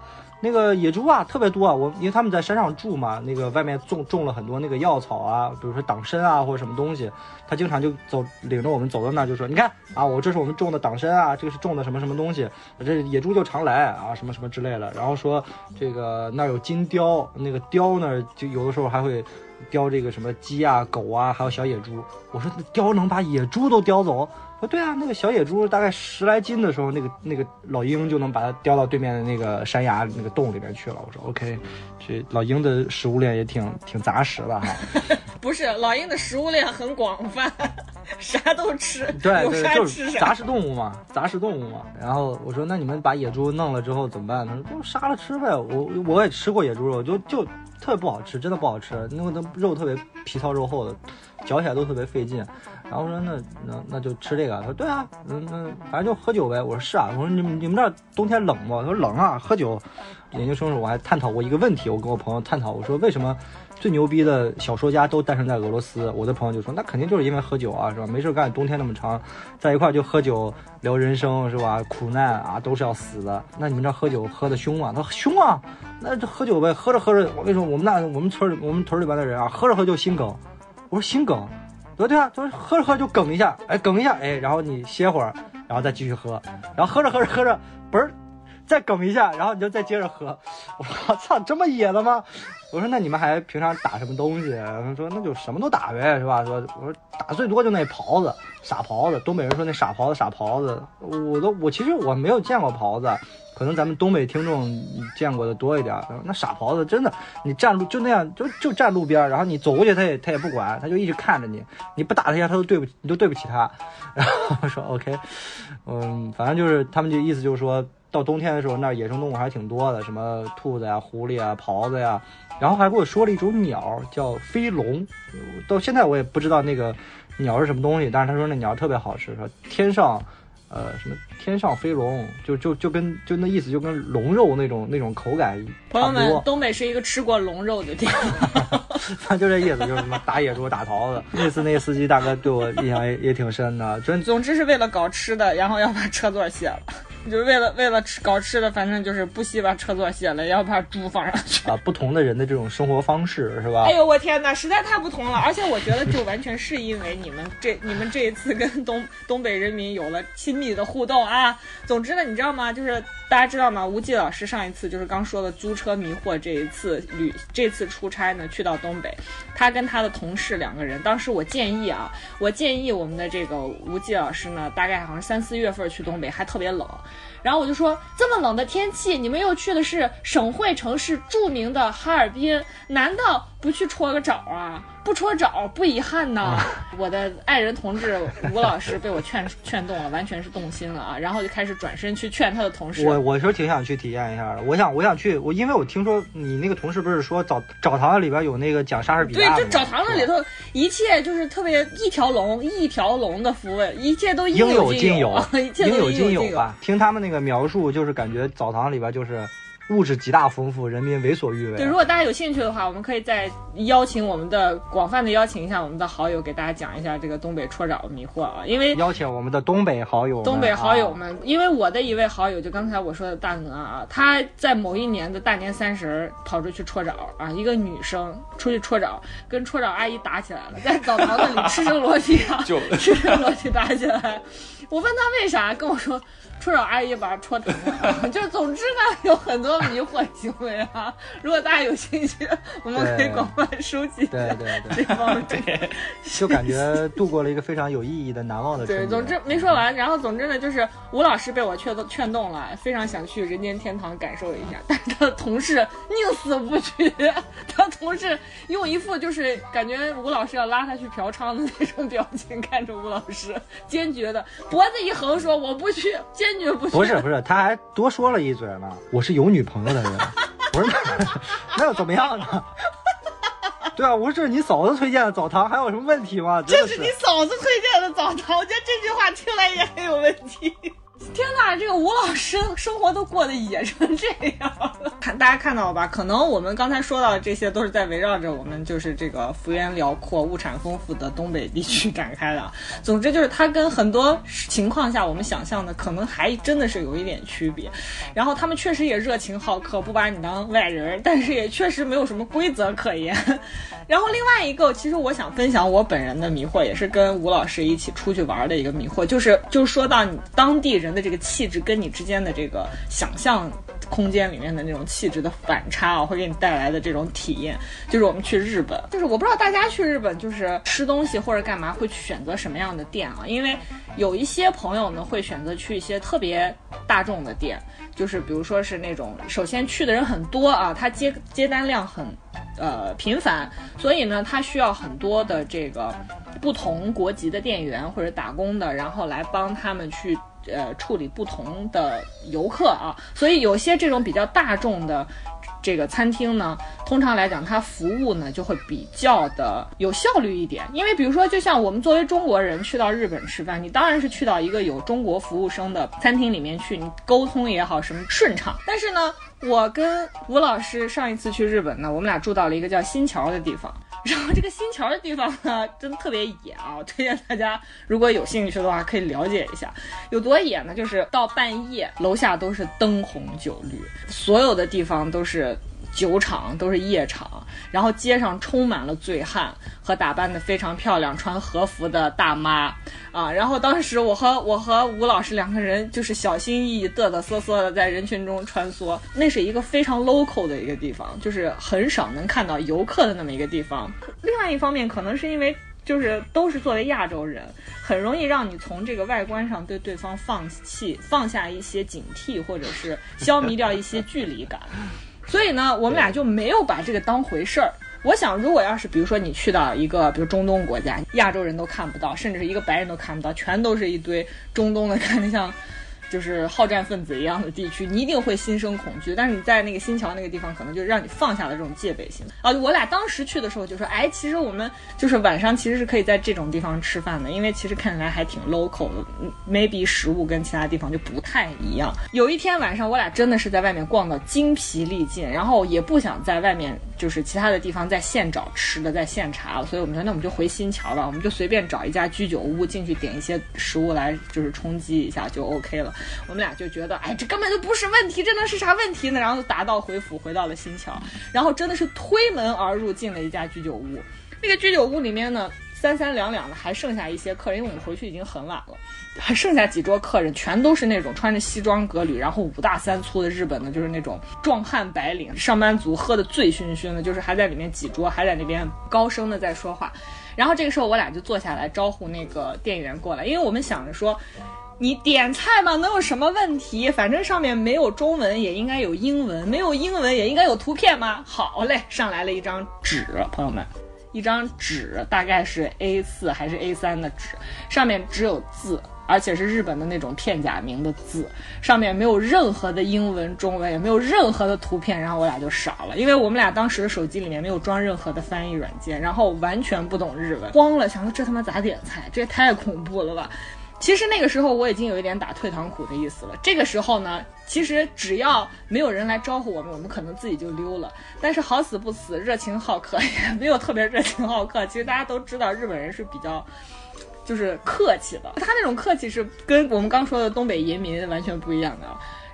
那个野猪啊，特别多啊！我因为他们在山上住嘛，那个外面种种了很多那个药草啊，比如说党参啊或者什么东西，他经常就走领着我们走到那儿就说：“你看啊，我这是我们种的党参啊，这个是种的什么什么东西，这野猪就常来啊，什么什么之类的。”然后说这个那儿有金雕，那个雕那儿就有的时候还会雕这个什么鸡啊、狗啊，还有小野猪。我说雕能把野猪都叼走？对啊，那个小野猪大概十来斤的时候，那个那个老鹰就能把它叼到对面的那个山崖那个洞里面去了。我说 OK，这老鹰的食物链也挺挺杂食的哈。不是，老鹰的食物链很广泛，啥都吃。对对，就是杂食动物嘛，杂食动物嘛。然后我说，那你们把野猪弄了之后怎么办？他说，就杀了吃呗。我我也吃过野猪肉，就就特别不好吃，真的不好吃，因为那肉特别皮糙肉厚的。嚼起来都特别费劲，然后我说那那那就吃这个。他说对啊，嗯那，反正就喝酒呗。我说是啊，我说你们你们这冬天冷吗？他说冷啊，喝酒。研究生时候我还探讨过一个问题，我跟我朋友探讨，我说为什么最牛逼的小说家都诞生在俄罗斯？我的朋友就说那肯定就是因为喝酒啊，是吧？没事干，冬天那么长，在一块就喝酒聊人生，是吧？苦难啊都是要死的。那你们这喝酒喝的凶吗？他说凶啊，那就喝酒呗，喝着喝着，我跟你说，我们那我们村里我们屯里边的人啊，喝着喝就心梗。我说心梗，对对啊，他说喝着喝就梗一下，哎，梗一下，哎，然后你歇会儿，然后再继续喝，然后喝着喝着喝着，嘣儿，再梗一下，然后你就再接着喝。我说操，这么野的吗？我说那你们还平常打什么东西？他说那就什么都打呗，是吧？说我说打最多就那狍子，傻狍子。东北人说那傻狍子，傻狍子。我都我其实我没有见过狍子，可能咱们东北听众见过的多一点。那傻狍子真的，你站路就那样，就就站路边，然后你走过去他也他也不管，他就一直看着你，你不打他一下他都对不起你都对不起他。然 后说 OK，嗯，反正就是他们就意思就是说。到冬天的时候，那野生动物还挺多的，什么兔子呀、狐狸啊、狍子呀，然后还给我说了一种鸟叫飞龙，到现在我也不知道那个鸟是什么东西，但是他说那鸟特别好吃，说天上，呃，什么天上飞龙，就就就跟就那意思就跟龙肉那种那种口感朋友们，东北是一个吃过龙肉的地方，他就这意思，就是什么打野猪、打桃子。那次那司机大哥对我印象也也挺深的，真总之是为了搞吃的，然后要把车座卸了。就是为了为了吃搞吃的，反正就是不惜把车座卸了，要把猪放上去啊！不同的人的这种生活方式是吧？哎呦我天哪，实在太不同了！而且我觉得就完全是因为你们这你们这一次跟东东北人民有了亲密的互动啊。总之呢，你知道吗？就是大家知道吗？吴忌老师上一次就是刚说的租车迷惑，这一次旅这次出差呢去到东北，他跟他的同事两个人，当时我建议啊，我建议我们的这个吴忌老师呢，大概好像三四月份去东北还特别冷。然后我就说，这么冷的天气，你们又去的是省会城市著名的哈尔滨，难道不去搓个澡啊？不搓澡不遗憾呢。我的爱人同志吴老师被我劝劝动了，完全是动心了啊！然后就开始转身去劝他的同事。我我是挺想去体验一下的，我想我想去，我因为我听说你那个同事不是说澡澡堂子里边有那个讲莎士比亚对，就澡堂子里头一切就是特别一条龙一条龙的服务，一切都应有尽有，应有尽有吧。听他们那个描述，就是感觉澡堂里边就是。物质极大丰富，人民为所欲为。对，如果大家有兴趣的话，我们可以再邀请我们的广泛的邀请一下我们的好友，给大家讲一下这个东北搓澡迷惑啊。因为邀请我们的东北好友，东北好友们，因为我的一位好友，就刚才我说的大鹅啊，他在某一年的大年三十跑出去搓澡啊，一个女生出去搓澡，跟搓澡阿姨打起来了，在澡堂子里赤身裸体啊，赤身裸体打起来。我问他为啥，跟我说。搓澡阿姨把他戳疼了，就总之呢，有很多迷惑行为啊。如果大家有兴趣，我们可以广泛收集。对对对，这方面 就感觉度过了一个非常有意义的、难忘的。对，总之没说完。然后总之呢，就是吴老师被我劝动劝动了，非常想去人间天堂感受一下，但是他的同事宁死不屈。他同事用一副就是感觉吴老师要拉他去嫖娼的那种表情看着吴老师，坚决的脖子一横说：“我不去。”坚决不不是不是，他还多说了一嘴呢。我是有女朋友的人，我说那又怎么样呢？对啊，我说这是你嫂子推荐的澡堂，还有什么问题吗？这是你嫂子推荐的澡堂，我觉得这句话听来也很有问题。天呐，这个吴老师生活都过得野成这样，看大家看到了吧？可能我们刚才说到的这些都是在围绕着我们就是这个幅员辽阔、物产丰富的东北地区展开的。总之就是它跟很多情况下我们想象的可能还真的是有一点区别。然后他们确实也热情好客，不把你当外人，但是也确实没有什么规则可言。然后另外一个，其实我想分享我本人的迷惑，也是跟吴老师一起出去玩的一个迷惑，就是就说到你当地人的这个气质跟你之间的这个想象空间里面的那种气质的反差啊，会给你带来的这种体验，就是我们去日本，就是我不知道大家去日本就是吃东西或者干嘛会去选择什么样的店啊？因为有一些朋友呢会选择去一些特别大众的店，就是比如说是那种首先去的人很多啊，他接接单量很。呃，频繁，所以呢，他需要很多的这个不同国籍的店员或者打工的，然后来帮他们去呃处理不同的游客啊。所以有些这种比较大众的这个餐厅呢，通常来讲，它服务呢就会比较的有效率一点。因为比如说，就像我们作为中国人去到日本吃饭，你当然是去到一个有中国服务生的餐厅里面去，你沟通也好，什么顺畅。但是呢。我跟吴老师上一次去日本呢，我们俩住到了一个叫新桥的地方。然后这个新桥的地方呢，真的特别野啊！推荐大家如果有兴趣的话，可以了解一下。有多野呢？就是到半夜，楼下都是灯红酒绿，所有的地方都是。酒厂，都是夜场，然后街上充满了醉汉和打扮的非常漂亮、穿和服的大妈啊。然后当时我和我和吴老师两个人就是小心翼翼、嘚嘚瑟瑟的在人群中穿梭。那是一个非常 local 的一个地方，就是很少能看到游客的那么一个地方。另外一方面，可能是因为就是都是作为亚洲人，很容易让你从这个外观上对对方放弃、放下一些警惕，或者是消弭掉一些距离感。所以呢，我们俩就没有把这个当回事儿。我想，如果要是比如说你去到一个比如中东国家，亚洲人都看不到，甚至是一个白人都看不到，全都是一堆中东的，看着像。就是好战分子一样的地区，你一定会心生恐惧。但是你在那个新桥那个地方，可能就让你放下了这种戒备心啊。我俩当时去的时候就说，哎，其实我们就是晚上其实是可以在这种地方吃饭的，因为其实看起来还挺 local 的，maybe 食物跟其他地方就不太一样。有一天晚上，我俩真的是在外面逛到精疲力尽，然后也不想在外面就是其他的地方在现找吃的，在现查，所以我们说那我们就回新桥吧，我们就随便找一家居酒屋进去点一些食物来就是充饥一下就 OK 了。我们俩就觉得，哎，这根本就不是问题，这能是啥问题呢？然后就打道回府，回到了新桥，然后真的是推门而入，进了一家居酒屋。那个居酒屋里面呢，三三两两的，还剩下一些客人，因为我们回去已经很晚了，还剩下几桌客人，全都是那种穿着西装革履，然后五大三粗的日本的，就是那种壮汉白领上班族，喝的醉醺醺的，就是还在里面几桌，还在那边高声的在说话。然后这个时候，我俩就坐下来招呼那个店员过来，因为我们想着说。你点菜嘛，能有什么问题？反正上面没有中文，也应该有英文；没有英文，也应该有图片吗？好嘞，上来了一张纸，朋友们，一张纸，大概是 A 四还是 A 三的纸，上面只有字，而且是日本的那种片假名的字，上面没有任何的英文、中文，也没有任何的图片。然后我俩就傻了，因为我们俩当时的手机里面没有装任何的翻译软件，然后完全不懂日文，慌了，想说这他妈咋点菜？这也太恐怖了吧！其实那个时候我已经有一点打退堂鼓的意思了。这个时候呢，其实只要没有人来招呼我们，我们可能自己就溜了。但是好死不死，热情好客也没有特别热情好客。其实大家都知道，日本人是比较就是客气的，他那种客气是跟我们刚说的东北移民完全不一样的。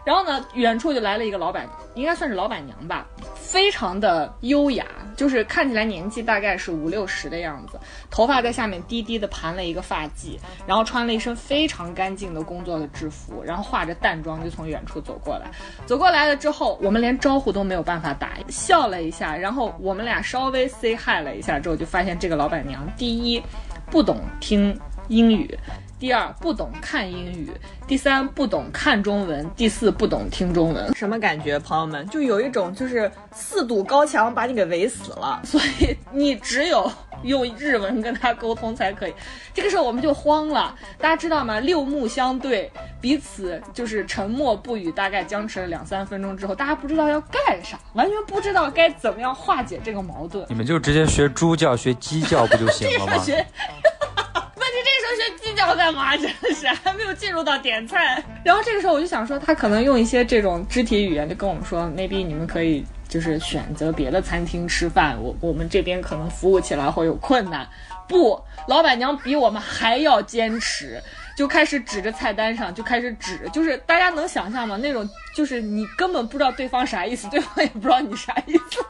然后呢，远处就来了一个老板，应该算是老板娘吧，非常的优雅，就是看起来年纪大概是五六十的样子，头发在下面低低的盘了一个发髻，然后穿了一身非常干净的工作的制服，然后化着淡妆就从远处走过来。走过来了之后，我们连招呼都没有办法打，笑了一下，然后我们俩稍微 say hi 了一下之后，就发现这个老板娘第一不懂听英语。第二不懂看英语，第三不懂看中文，第四不懂听中文，什么感觉？朋友们，就有一种就是四堵高墙把你给围死了，所以你只有用日文跟他沟通才可以。这个时候我们就慌了，大家知道吗？六目相对，彼此就是沉默不语，大概僵持了两三分钟之后，大家不知道要干啥，完全不知道该怎么样化解这个矛盾。你们就直接学猪叫，学鸡叫不就行了吗？学这些计较干嘛？真的是还没有进入到点菜。然后这个时候我就想说，他可能用一些这种肢体语言，就跟我们说，maybe 你们可以就是选择别的餐厅吃饭，我我们这边可能服务起来会有困难。不，老板娘比我们还要坚持。就开始指着菜单上，就开始指，就是大家能想象吗？那种就是你根本不知道对方啥意思，对方也不知道你啥意思，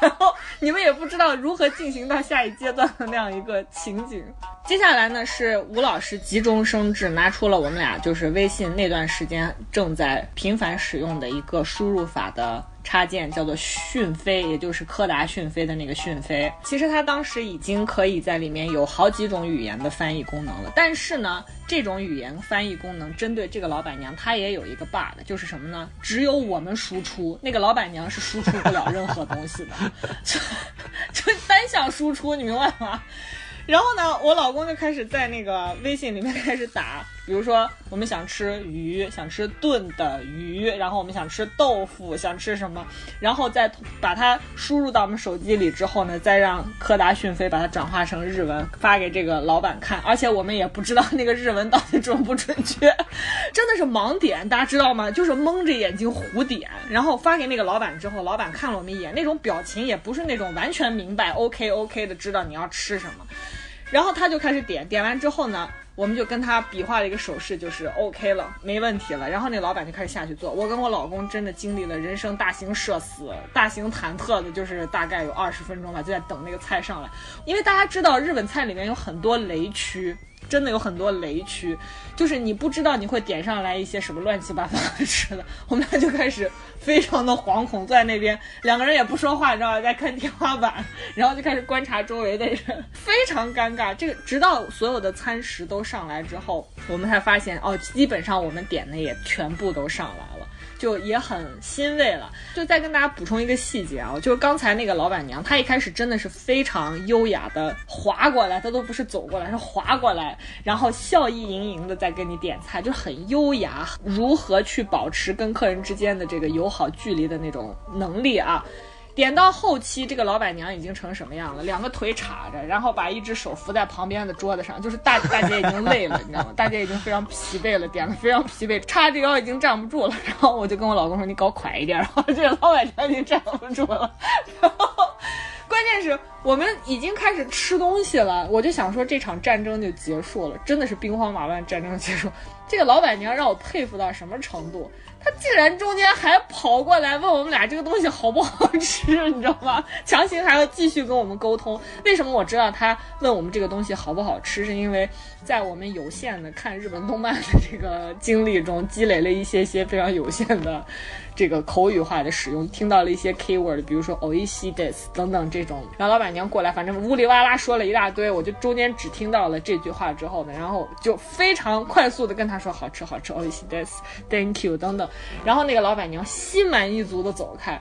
然后你们也不知道如何进行到下一阶段的那样一个情景。接下来呢，是吴老师急中生智，拿出了我们俩就是微信那段时间正在频繁使用的一个输入法的。插件叫做讯飞，也就是柯达讯飞的那个讯飞。其实它当时已经可以在里面有好几种语言的翻译功能了。但是呢，这种语言翻译功能针对这个老板娘，她也有一个 bug，就是什么呢？只有我们输出，那个老板娘是输出不了任何东西的，就就单向输出，你明白吗？然后呢，我老公就开始在那个微信里面开始打。比如说，我们想吃鱼，想吃炖的鱼，然后我们想吃豆腐，想吃什么，然后再把它输入到我们手机里之后呢，再让柯达讯飞把它转化成日文发给这个老板看，而且我们也不知道那个日文到底准不准确，真的是盲点，大家知道吗？就是蒙着眼睛胡点，然后发给那个老板之后，老板看了我们一眼，那种表情也不是那种完全明白，OK OK 的知道你要吃什么。然后他就开始点，点完之后呢，我们就跟他比划了一个手势，就是 OK 了，没问题了。然后那老板就开始下去做。我跟我老公真的经历了人生大型社死、大型忐忑的，就是大概有二十分钟吧，就在等那个菜上来。因为大家知道日本菜里面有很多雷区。真的有很多雷区，就是你不知道你会点上来一些什么乱七八糟的吃的，我们俩就开始非常的惶恐，坐在那边，两个人也不说话，你知道吧，在看天花板，然后就开始观察周围的人，非常尴尬。这个直到所有的餐食都上来之后，我们才发现，哦，基本上我们点的也全部都上来了。就也很欣慰了。就再跟大家补充一个细节啊，就是刚才那个老板娘，她一开始真的是非常优雅的滑过来，她都不是走过来，是滑过来，然后笑意盈盈的在跟你点菜，就很优雅。如何去保持跟客人之间的这个友好距离的那种能力啊？点到后期，这个老板娘已经成什么样了？两个腿叉着，然后把一只手扶在旁边的桌子上，就是大大姐已经累了，你知道吗？大姐已经非常疲惫了，点的非常疲惫，叉着腰已经站不住了。然后我就跟我老公说：“你搞快一点。”然后这个老板娘已经站不住了。然后关键是我们已经开始吃东西了，我就想说这场战争就结束了，真的是兵荒马乱，战争结束。这个老板娘让我佩服到什么程度？他竟然中间还跑过来问我们俩这个东西好不好吃，你知道吗？强行还要继续跟我们沟通。为什么我知道他问我们这个东西好不好吃？是因为在我们有限的看日本动漫的这个经历中，积累了一些些非常有限的这个口语化的使用，听到了一些 keyword，比如说 o i s h i des 等等这种。然后老板娘过来，反正呜里哇啦说了一大堆，我就中间只听到了这句话之后呢，然后就非常快速的跟他说好吃好吃 o i s h i des，thank you 等等。然后那个老板娘心满意足的走开。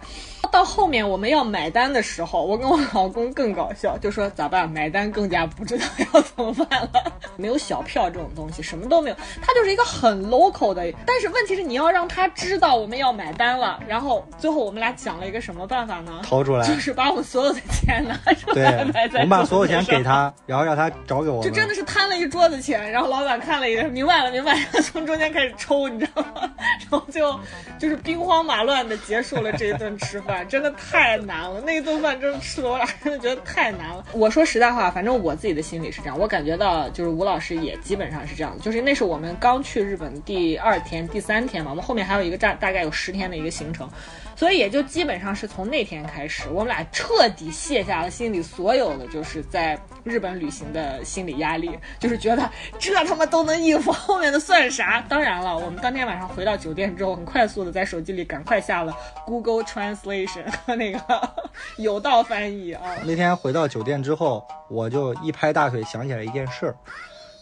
到后面我们要买单的时候，我跟我老公更搞笑，就说咋办？买单更加不知道要怎么办了。没有小票这种东西，什么都没有，它就是一个很 local 的。但是问题是你要让他知道我们要买单了。然后最后我们俩想了一个什么办法呢？掏出来，就是把我们所有的钱拿出来对，我们把所有钱给他，然后让他找给我们。就真的是摊了一桌子钱，然后老板看了一眼，明白了，明白了，从中间开始抽，你知道吗？然后就就就是兵荒马乱的结束了这一顿吃饭。真的太难了，那一顿饭真的吃的我俩真的觉得太难了。我说实在话，反正我自己的心里是这样，我感觉到就是吴老师也基本上是这样，就是那是我们刚去日本第二天、第三天嘛，我们后面还有一个大大概有十天的一个行程。所以也就基本上是从那天开始，我们俩彻底卸下了心里所有的就是在日本旅行的心理压力，就是觉得这他妈都能应付，后面的算啥？当然了，我们当天晚上回到酒店之后，很快速的在手机里赶快下了 Google Translation 和那个 有道翻译啊。那天回到酒店之后，我就一拍大腿想起来一件事儿，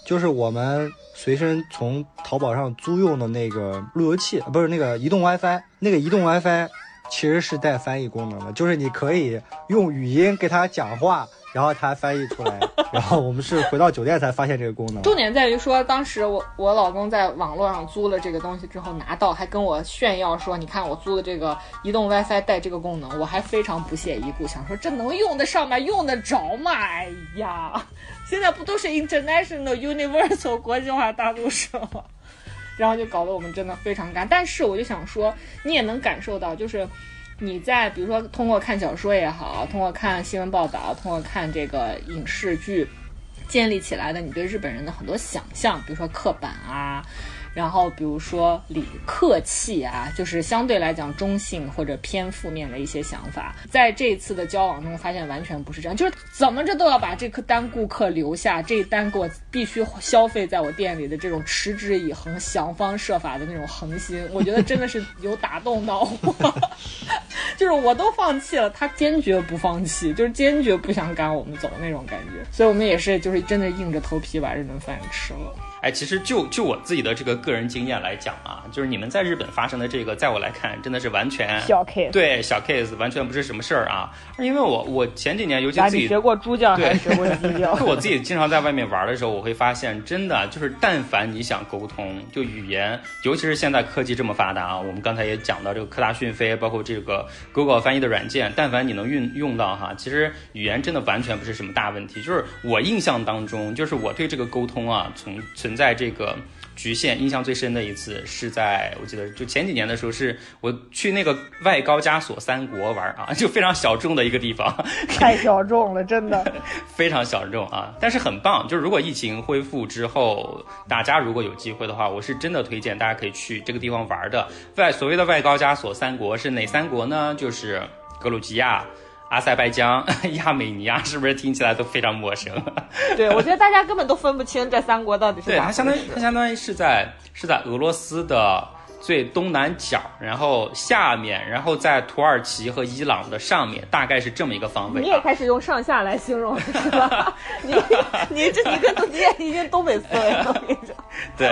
就是我们随身从淘宝上租用的那个路由器，不是那个移动 WiFi，那个移动 WiFi。其实是带翻译功能的，就是你可以用语音给他讲话，然后他翻译出来。然后我们是回到酒店才发现这个功能。重点在于说，当时我我老公在网络上租了这个东西之后拿到，还跟我炫耀说：“你看我租的这个移动 WiFi 带这个功能。”我还非常不屑一顾，想说这能用得上吗？用得着吗？哎呀，现在不都是 international universal 国际化大都市吗？然后就搞得我们真的非常干，但是我就想说，你也能感受到，就是你在比如说通过看小说也好，通过看新闻报道，通过看这个影视剧，建立起来的你对日本人的很多想象，比如说刻板啊。然后比如说礼客气啊，就是相对来讲中性或者偏负面的一些想法，在这一次的交往中发现完全不是这样，就是怎么着都要把这颗单顾客留下，这一单给我必须消费在我店里的这种持之以恒、想方设法的那种恒心，我觉得真的是有打动到我，就是我都放弃了，他坚决不放弃，就是坚决不想赶我们走那种感觉，所以我们也是就是真的硬着头皮把这顿饭吃了。哎，其实就就我自己的这个个人经验来讲啊，就是你们在日本发生的这个，在我来看，真的是完全小 case，对小 case，完全不是什么事儿啊。因为我我前几年尤其自己学过猪叫还是学过鸡叫？就 我自己经常在外面玩的时候，我会发现，真的就是但凡你想沟通，就语言，尤其是现在科技这么发达啊，我们刚才也讲到这个科大讯飞，包括这个 Google 翻译的软件，但凡你能运用到哈，其实语言真的完全不是什么大问题。就是我印象当中，就是我对这个沟通啊，存存在这个。局限，印象最深的一次是在我记得就前几年的时候，是我去那个外高加索三国玩啊，就非常小众的一个地方，太小众了，真的 非常小众啊，但是很棒。就是如果疫情恢复之后，大家如果有机会的话，我是真的推荐大家可以去这个地方玩的。外所谓的外高加索三国是哪三国呢？就是格鲁吉亚。阿塞拜疆、亚美尼亚是不是听起来都非常陌生？对，我觉得大家根本都分不清这三国到底是。对，它相当于它相当于是在是在俄罗斯的。最东南角，然后下面，然后在土耳其和伊朗的上面，大概是这么一个方位。你也开始用上下来形容是吧？你你这你跟你也已经东北思维了，我跟你说。对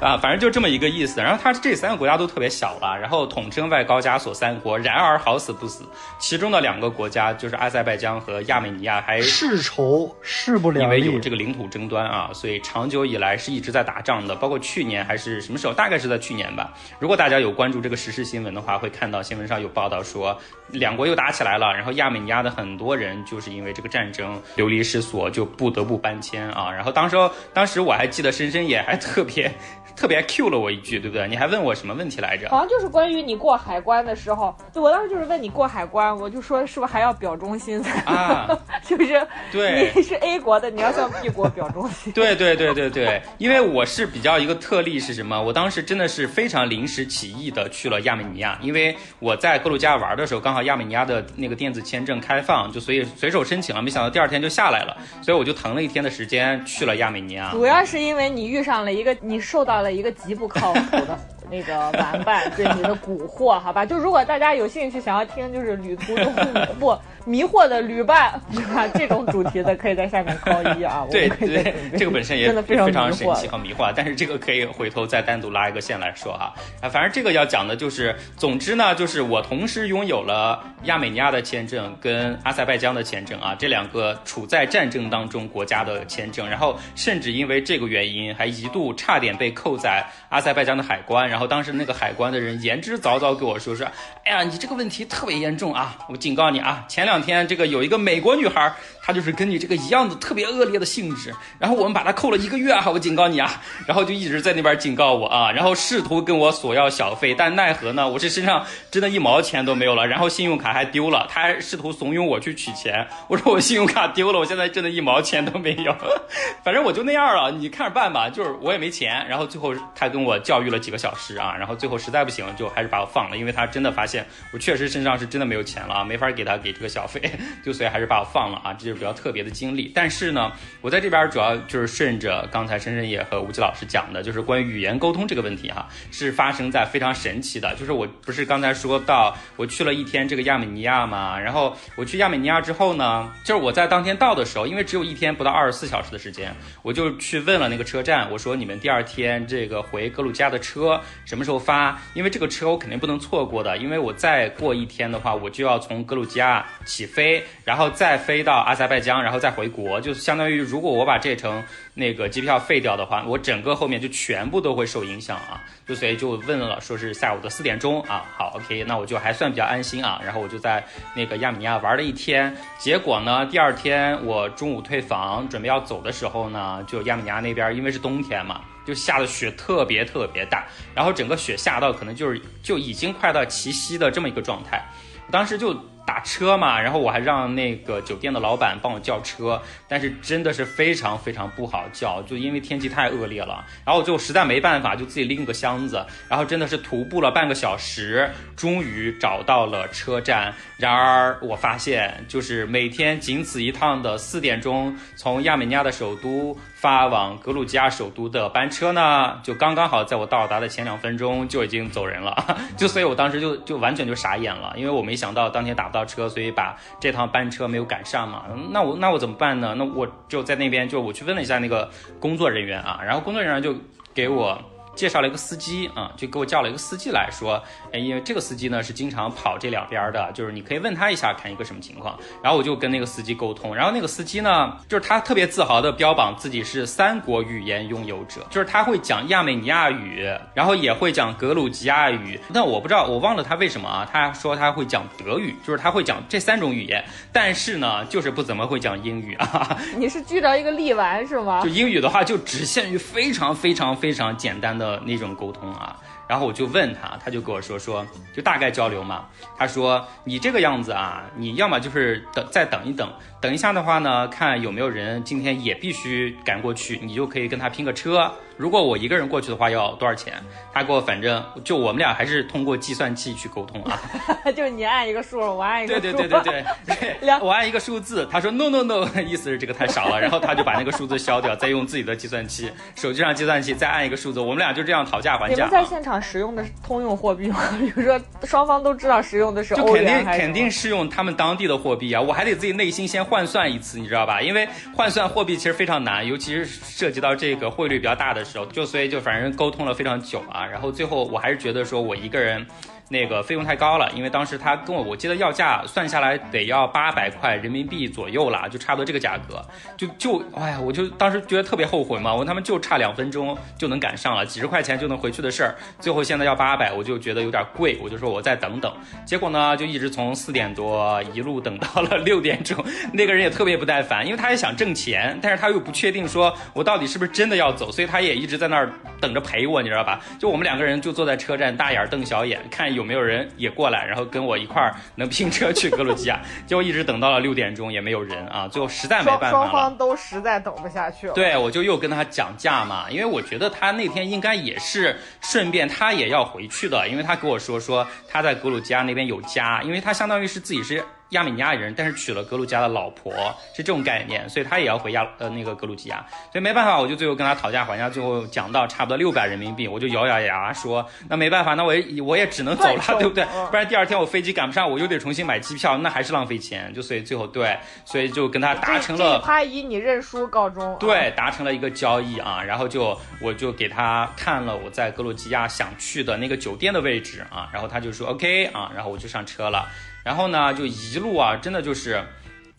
啊，反正就这么一个意思。然后它这三个国家都特别小了，然后统称外高加索三国。然而好死不死，其中的两个国家就是阿塞拜疆和亚美尼亚，还世仇势不两立，因为有这个领土争端啊，所以长久以来是一直在打仗的。包括去年还是什么时候，大概是在去年吧。如果大家有关注这个时事新闻的话，会看到新闻上有报道说，两国又打起来了，然后亚美尼亚的很多人就是因为这个战争流离失所，就不得不搬迁啊。然后当时，当时我还记得深深也还特别。特别 Q 了我一句，对不对？你还问我什么问题来着？好像就是关于你过海关的时候，就我当时就是问你过海关，我就说是不是还要表忠心？啊，是不是？对，你是 A 国的，你要向 B 国表忠心。对对对对对，因为我是比较一个特例是什么？我当时真的是非常临时起意的去了亚美尼亚，因为我在格鲁吉亚玩的时候，刚好亚美尼亚的那个电子签证开放，就所以随手申请了，没想到第二天就下来了，所以我就腾了一天的时间去了亚美尼亚。主要是因为你遇上了一个，你受到了一个极不靠谱的。那个玩伴 对你的蛊惑，好吧，就如果大家有兴趣想要听，就是旅途中不迷惑的旅伴，对吧？这种主题的可以在下面扣一啊。对对，这个本身也真的非常神奇和迷惑，但是这个可以回头再单独拉一个线来说哈。啊，反正这个要讲的就是，总之呢，就是我同时拥有了亚美尼亚的签证跟阿塞拜疆的签证啊，这两个处在战争当中国家的签证，然后甚至因为这个原因，还一度差点被扣在阿塞拜疆的海关。然后当时那个海关的人言之凿凿给我说说，哎呀，你这个问题特别严重啊！我警告你啊，前两天这个有一个美国女孩，他就是跟你这个一样的特别恶劣的性质，然后我们把他扣了一个月啊！我警告你啊，然后就一直在那边警告我啊，然后试图跟我索要小费，但奈何呢，我这身上真的一毛钱都没有了，然后信用卡还丢了，他还试图怂恿我去取钱，我说我信用卡丢了，我现在真的一毛钱都没有，反正我就那样了，你看着办吧，就是我也没钱，然后最后他跟我教育了几个小时啊。然后最后实在不行，就还是把我放了，因为他真的发现我确实身上是真的没有钱了啊，没法给他给这个小费，就所以还是把我放了啊，这是比较特别的经历。但是呢，我在这边主要就是顺着刚才深深也和吴奇老师讲的，就是关于语言沟通这个问题哈，是发生在非常神奇的，就是我不是刚才说到我去了一天这个亚美尼亚嘛，然后我去亚美尼亚之后呢，就是我在当天到的时候，因为只有一天不到二十四小时的时间，我就去问了那个车站，我说你们第二天这个回格鲁吉亚的车什么时候？发，因为这个车我肯定不能错过的，因为我再过一天的话，我就要从格鲁吉亚起飞，然后再飞到阿塞在拜疆，然后再回国，就相当于如果我把这程那个机票废掉的话，我整个后面就全部都会受影响啊，就所以就问了，说是下午的四点钟啊，好，OK，那我就还算比较安心啊，然后我就在那个亚美尼亚玩了一天，结果呢，第二天我中午退房准备要走的时候呢，就亚美尼亚那边因为是冬天嘛。就下的雪特别特别大，然后整个雪下到可能就是就已经快到齐膝的这么一个状态，当时就。打车嘛，然后我还让那个酒店的老板帮我叫车，但是真的是非常非常不好叫，就因为天气太恶劣了。然后我就实在没办法，就自己拎个箱子，然后真的是徒步了半个小时，终于找到了车站。然而我发现，就是每天仅此一趟的四点钟从亚美尼亚的首都发往格鲁吉亚首都的班车呢，就刚刚好在我到达的前两分钟就已经走人了。就所以我当时就就完全就傻眼了，因为我没想到当天打不。到车，所以把这趟班车没有赶上嘛？那我那我怎么办呢？那我就在那边，就我去问了一下那个工作人员啊，然后工作人员就给我介绍了一个司机啊，就给我叫了一个司机来说，因为这个司机呢是经常跑这两边的，就是你可以问他一下，看一个什么情况。然后我就跟那个司机沟通，然后那个司机呢，就是他特别自豪的标榜自己是三国语言拥有者，就是他会讲亚美尼亚语，然后也会讲格鲁吉亚语。但我不知道，我忘了他为什么啊？他说他会讲德语，就是他会讲这三种语言，但是呢，就是不怎么会讲英语啊。你是遇着一个力丸是吗？就英语的话，就只限于非常非常非常简单的那种沟通啊。然后我就问他，他就跟我说说，就大概交流嘛。他说你这个样子啊，你要么就是等再等一等，等一下的话呢，看有没有人今天也必须赶过去，你就可以跟他拼个车。如果我一个人过去的话，要多少钱？他给我反正就我们俩还是通过计算器去沟通啊。就是你按一个数，我按一个数。对对对对 对，我按一个数字，他说 no no no，意思是这个太少了，然后他就把那个数字消掉，再用自己的计算器，手机上计算器再按一个数字，我们俩就这样讨价还价。你们在现场使用的是通用货币吗？比如说双方都知道使用的是欧元，肯定肯定是用他们当地的货币啊，我还得自己内心先换算一次，你知道吧？因为换算货币其实非常难，尤其是涉及到这个汇率比较大的时候，就所以就反正沟通了非常久啊，然后最后我还是觉得说我一个人。那个费用太高了，因为当时他跟我，我记得要价算下来得要八百块人民币左右了，就差不多这个价格，就就哎呀，我就当时觉得特别后悔嘛，我他们就差两分钟就能赶上了，几十块钱就能回去的事儿，最后现在要八百，我就觉得有点贵，我就说我再等等，结果呢就一直从四点多一路等到了六点钟，那个人也特别不耐烦，因为他也想挣钱，但是他又不确定说我到底是不是真的要走，所以他也一直在那儿等着陪我，你知道吧？就我们两个人就坐在车站大眼瞪小眼看。有没有人也过来，然后跟我一块儿能拼车去格鲁吉亚？结果一直等到了六点钟也没有人啊，最后实在没办法了。双方都实在等不下去了。对，我就又跟他讲价嘛，因为我觉得他那天应该也是顺便他也要回去的，因为他跟我说说他在格鲁吉亚那边有家，因为他相当于是自己是。亚美尼亚人，但是娶了格鲁吉亚的老婆，是这种概念，所以他也要回亚呃那个格鲁吉亚，所以没办法，我就最后跟他讨价还价，最后讲到差不多六百人民币，我就咬咬牙说，那没办法，那我也我也只能走了，对不对？不然第二天我飞机赶不上，我又得重新买机票，那还是浪费钱，就所以最后对，所以就跟他达成了，他以你认输告终，对，达成了一个交易啊，然后就我就给他看了我在格鲁吉亚想去的那个酒店的位置啊，然后他就说 OK 啊，然后我就上车了。然后呢，就一路啊，真的就是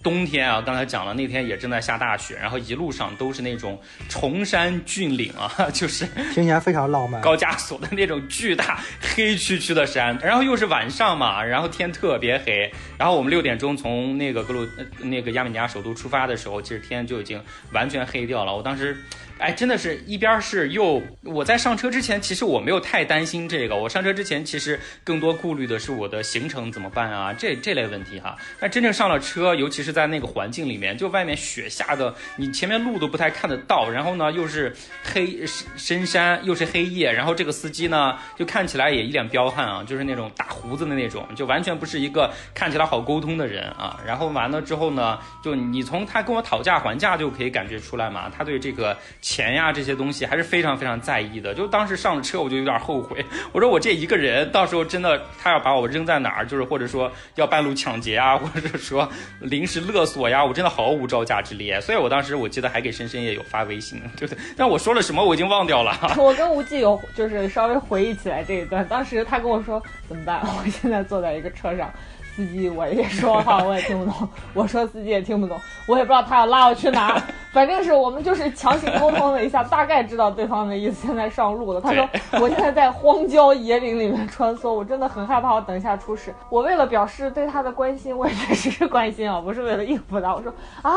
冬天啊。刚才讲了，那天也正在下大雪，然后一路上都是那种崇山峻岭啊，就是听起来非常浪漫。高加索的那种巨大黑黢黢的山，然后又是晚上嘛，然后天特别黑。然后我们六点钟从那个格鲁那个亚美尼亚首都出发的时候，其实天就已经完全黑掉了。我当时。哎，真的是一边是又我在上车之前，其实我没有太担心这个。我上车之前，其实更多顾虑的是我的行程怎么办啊，这这类问题哈。但真正上了车，尤其是在那个环境里面，就外面雪下的，你前面路都不太看得到，然后呢又是黑深山，又是黑夜，然后这个司机呢就看起来也一脸彪悍啊，就是那种大胡子的那种，就完全不是一个看起来好沟通的人啊。然后完了之后呢，就你从他跟我讨价还价就可以感觉出来嘛，他对这个。钱呀，这些东西还是非常非常在意的。就当时上了车，我就有点后悔。我说我这一个人，到时候真的他要把我扔在哪儿，就是或者说要半路抢劫啊，或者说临时勒索呀，我真的毫无招架之力。所以我当时我记得还给深深也有发微信，对不对？但我说了什么，我已经忘掉了。我跟无忌有就是稍微回忆起来这一段，当时他跟我说怎么办？我现在坐在一个车上。司机我也说话我也听不懂，我说司机也听不懂，我也不知道他要拉我去哪，反正是我们就是强行沟通了一下，大概知道对方的意思。现在上路了，他说 我现在在荒郊野岭里面穿梭，我真的很害怕，我等一下出事。我为了表示对他的关心，我也确实是关心啊，不是为了应付他。我说啊，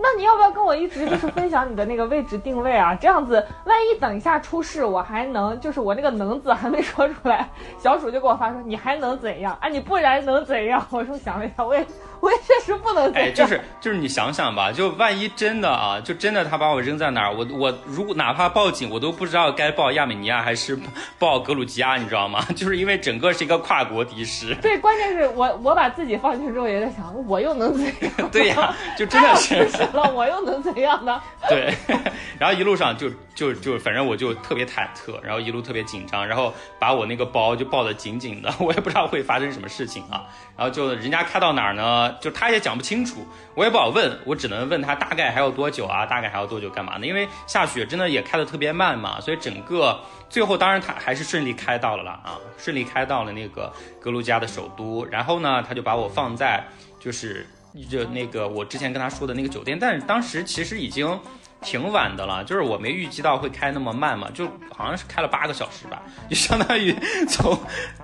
那你要不要跟我一直就是分享你的那个位置定位啊？这样子万一等一下出事，我还能就是我那个能字还没说出来，小鼠就给我发说你还能怎样啊？你不然能怎样？我说想了一下，我也我也确实不能。哎，就是就是你想想吧，就万一真的啊，就真的他把我扔在哪儿，我我如果哪怕报警，我都不知道该报亚美尼亚还是报格鲁吉亚，你知道吗？就是因为整个是一个跨国敌视。对，关键是我我把自己放进去之后，也在想，我又能怎样？对呀，就真的是 了，我又能怎样呢？对，然后一路上就就就反正我就特别忐忑，然后一路特别紧张，然后把我那个包就抱得紧紧的，我也不知道会发生什么事情啊。然后就人家开到哪儿呢？就他也讲不清楚，我也不好问，我只能问他大概还有多久啊？大概还要多久干嘛呢？因为下雪真的也开的特别慢嘛，所以整个最后当然他还是顺利开到了啦啊，顺利开到了那个格鲁吉亚的首都。然后呢，他就把我放在就是就那个我之前跟他说的那个酒店，但是当时其实已经。挺晚的了，就是我没预计到会开那么慢嘛，就好像是开了八个小时吧，就相当于从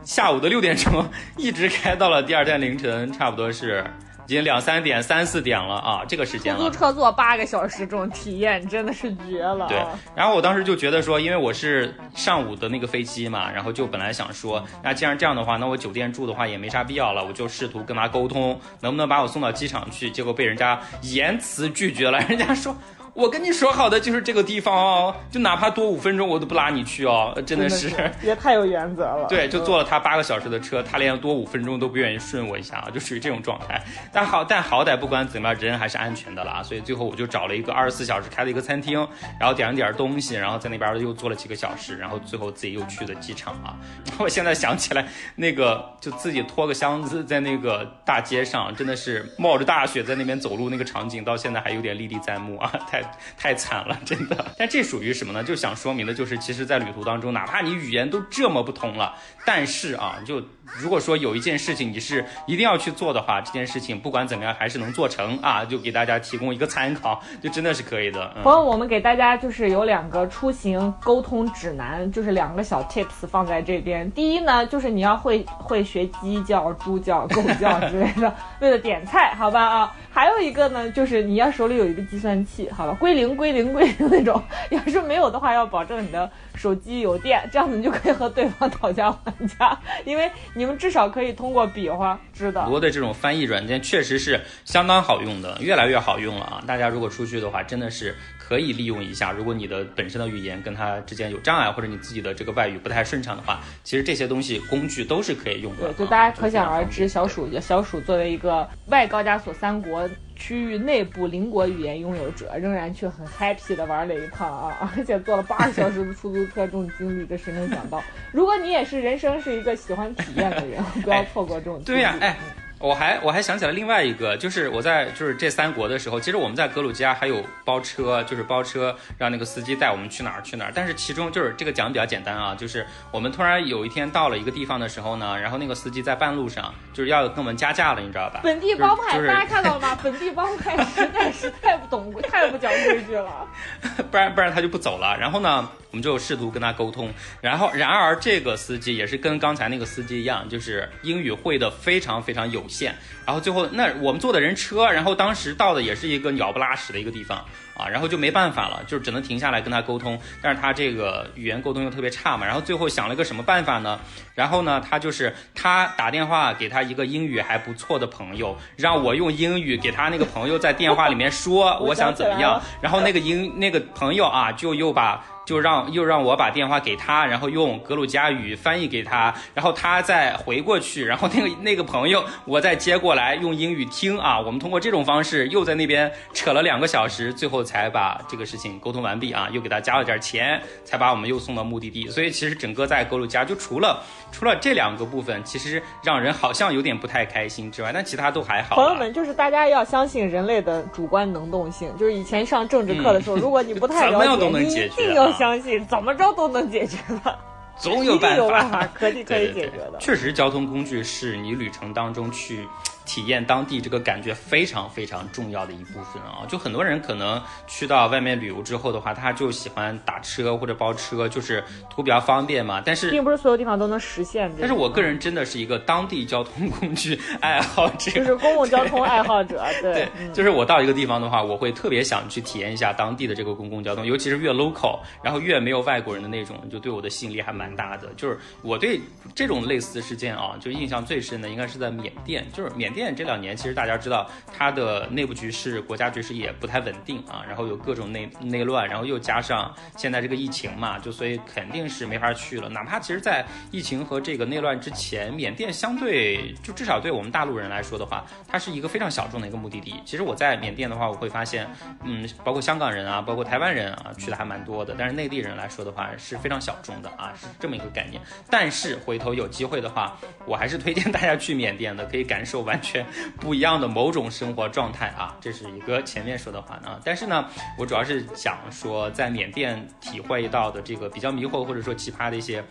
下午的六点钟一直开到了第二天凌晨，差不多是已经两三点、三四点了啊，这个时间了。出租车坐八个小时，这种体验真的是绝了。对，然后我当时就觉得说，因为我是上午的那个飞机嘛，然后就本来想说，那既然这样的话，那我酒店住的话也没啥必要了，我就试图跟他沟通，能不能把我送到机场去，结果被人家严词拒绝了，人家说。我跟你说好的就是这个地方哦，就哪怕多五分钟我都不拉你去哦，真的是也太有原则了。对，就坐了他八个小时的车，他连多五分钟都不愿意顺我一下啊，就属于这种状态。但好，但好歹不管怎么样，人还是安全的啦。所以最后我就找了一个二十四小时开的一个餐厅，然后点了点东西，然后在那边又坐了几个小时，然后最后自己又去了机场啊。我现在想起来，那个就自己拖个箱子在那个大街上，真的是冒着大雪在那边走路那个场景，到现在还有点历历在目啊，太 太。惨了，真的。但这属于什么呢？就想说明的就是，其实，在旅途当中，哪怕你语言都这么不同了，但是啊，就如果说有一件事情你是一定要去做的话，这件事情不管怎么样还是能做成啊。就给大家提供一个参考，就真的是可以的。朋友，我们给大家就是有两个出行沟通指南，就是两个小 tips 放在这边。第一呢，就是你要会会学鸡叫、猪叫、狗叫之类的，为了点菜，好吧啊。还有一个呢，就是你要手里有一个计算器，好吧，归零归零归零那种。要是没有的话，要保证你的手机有电，这样子你就可以和对方讨价还价，因为你们至少可以通过比划知道。很多的这种翻译软件确实是相当好用的，越来越好用了啊！大家如果出去的话，真的是。可以利用一下，如果你的本身的语言跟它之间有障碍，或者你自己的这个外语不太顺畅的话，其实这些东西工具都是可以用的。对，就大家可想而知，小鼠小鼠作为一个外高加索三国区域内部邻国语言拥有者，仍然却很 happy 的玩了一趟啊，而且坐了八个小时的出租车，这种经历，这谁能想到？如果你也是人生是一个喜欢体验的人，不要错过这种。对呀，哎。我还我还想起了另外一个，就是我在就是这三国的时候，其实我们在格鲁吉亚还有包车，就是包车让那个司机带我们去哪儿去哪儿。但是其中就是这个讲比较简单啊，就是我们突然有一天到了一个地方的时候呢，然后那个司机在半路上就是要跟我们加价了，你知道吧？本地帮派，大家看到了吗？本地帮派实在是太不懂太不讲规矩了，不然不然他就不走了。然后呢？我们就试图跟他沟通，然后然而这个司机也是跟刚才那个司机一样，就是英语会的非常非常有限。然后最后那我们坐的人车，然后当时到的也是一个鸟不拉屎的一个地方。啊，然后就没办法了，就只能停下来跟他沟通，但是他这个语言沟通又特别差嘛，然后最后想了个什么办法呢？然后呢，他就是他打电话给他一个英语还不错的朋友，让我用英语给他那个朋友在电话里面说 我想怎么样，然后那个英那个朋友啊就又把就让又让我把电话给他，然后用格鲁吉亚语翻译给他，然后他再回过去，然后那个那个朋友我再接过来用英语听啊，我们通过这种方式又在那边扯了两个小时，最后。才把这个事情沟通完毕啊，又给他加了点钱，才把我们又送到目的地。所以其实整个在格鲁吉亚，就除了除了这两个部分，其实让人好像有点不太开心之外，但其他都还好。朋友们，就是大家要相信人类的主观能动性。就是以前上政治课的时候，如果你不太了解，你一定要相信，怎么着都能解决的，总有办法，可以可以解决的。确实，交通工具是你旅程当中去。体验当地这个感觉非常非常重要的一部分啊！就很多人可能去到外面旅游之后的话，他就喜欢打车或者包车，就是图比较方便嘛。但是并不是所有地方都能实现。但是我个人真的是一个当地交通工具爱好者，就是公共交通爱好者。对，就是我到一个地方的话，我会特别想去体验一下当地的这个公共交通，尤其是越 local，然后越没有外国人的那种，就对我的吸引力还蛮大的。就是我对这种类似的事件啊，就印象最深的应该是在缅甸，就是缅。缅甸这两年其实大家知道它的内部局势、国家局势也不太稳定啊，然后有各种内内乱，然后又加上现在这个疫情嘛，就所以肯定是没法去了。哪怕其实，在疫情和这个内乱之前，缅甸相对就至少对我们大陆人来说的话，它是一个非常小众的一个目的地。其实我在缅甸的话，我会发现，嗯，包括香港人啊，包括台湾人啊，去的还蛮多的。但是内地人来说的话，是非常小众的啊，是这么一个概念。但是回头有机会的话，我还是推荐大家去缅甸的，可以感受完却不一样的某种生活状态啊。这是一个前面说的话呢。但是呢，我主要是想说，在缅甸体会到的这个比较迷惑或者说奇葩的一些。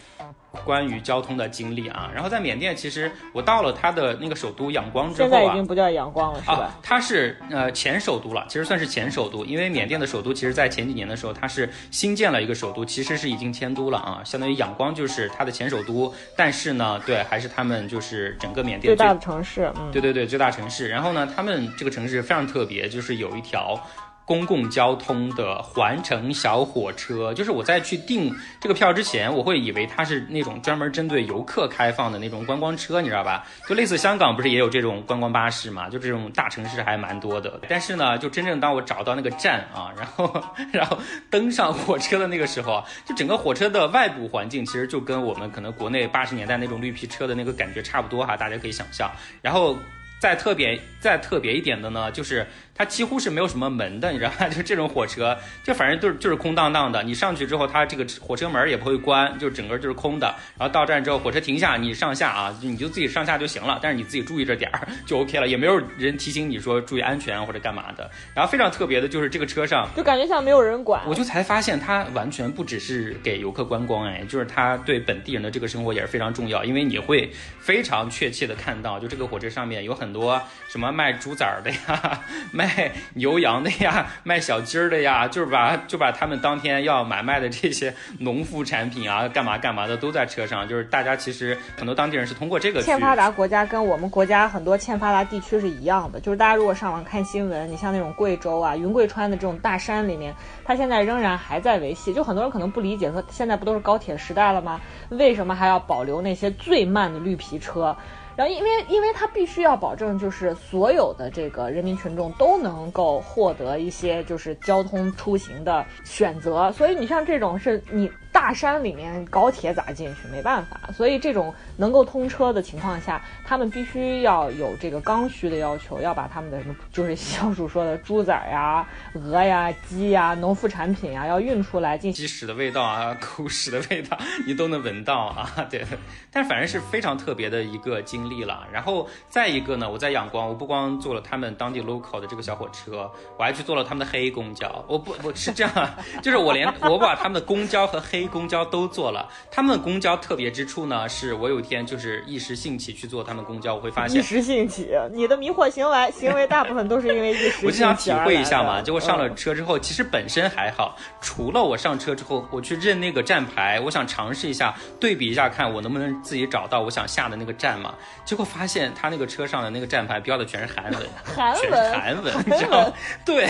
关于交通的经历啊，然后在缅甸，其实我到了它的那个首都仰光之后啊，现在已经不叫仰光了，是吧？它是呃前首都了，其实算是前首都，因为缅甸的首都其实在前几年的时候，它是新建了一个首都，其实是已经迁都了啊，相当于仰光就是它的前首都，但是呢，对，还是他们就是整个缅甸最大的城市，嗯，对对对，最大城市。然后呢，他们这个城市非常特别，就是有一条。公共交通的环城小火车，就是我在去订这个票之前，我会以为它是那种专门针对游客开放的那种观光车，你知道吧？就类似香港不是也有这种观光巴士嘛？就这种大城市还蛮多的。但是呢，就真正当我找到那个站啊，然后 然后登上火车的那个时候，就整个火车的外部环境其实就跟我们可能国内八十年代那种绿皮车的那个感觉差不多哈，大家可以想象。然后再特别再特别一点的呢，就是。它几乎是没有什么门的，你知道吗？就这种火车，就反正就是就是空荡荡的。你上去之后，它这个火车门也不会关，就整个就是空的。然后到站之后，火车停下，你上下啊，你就自己上下就行了。但是你自己注意着点儿就 OK 了，也没有人提醒你说注意安全或者干嘛的。然后非常特别的就是这个车上，就感觉像没有人管。我就才发现它完全不只是给游客观光，哎，就是它对本地人的这个生活也是非常重要。因为你会非常确切的看到，就这个火车上面有很多什么卖猪崽儿的呀，卖牛。羊的呀，卖小鸡儿的呀，就是把就把他们当天要买卖的这些农副产品啊，干嘛干嘛的都在车上。就是大家其实很多当地人是通过这个。欠发达国家跟我们国家很多欠发达地区是一样的，就是大家如果上网看新闻，你像那种贵州啊、云贵川的这种大山里面，它现在仍然还在维系。就很多人可能不理解，说现在不都是高铁时代了吗？为什么还要保留那些最慢的绿皮车？然后，因为因为它必须要保证，就是所有的这个人民群众都能够获得一些就是交通出行的选择，所以你像这种是你。大山里面高铁咋进去？没办法，所以这种能够通车的情况下，他们必须要有这个刚需的要求，要把他们的什么，就是小鼠说的猪仔呀、鹅呀、鸡呀、农副产品呀，要运出来进鸡屎的味道啊、狗屎的味道，你都能闻到啊。对，但反正是非常特别的一个经历了。然后再一个呢，我在仰光，我不光坐了他们当地 local 的这个小火车，我还去坐了他们的黑公交。我不，我是这样，就是我连我把他们的公交和黑公交都坐了，他们公交特别之处呢，是我有一天就是一时兴起去坐他们公交，我会发现一时兴起，你的迷惑行为行为大部分都是因为一时兴起。我就想体会一下嘛，结果上了车之后，其实本身还好，除了我上车之后，我去认那个站牌，我想尝试一下对比一下，看我能不能自己找到我想下的那个站嘛。结果发现他那个车上的那个站牌标的全是韩文，韩文，韩文，你知道？对，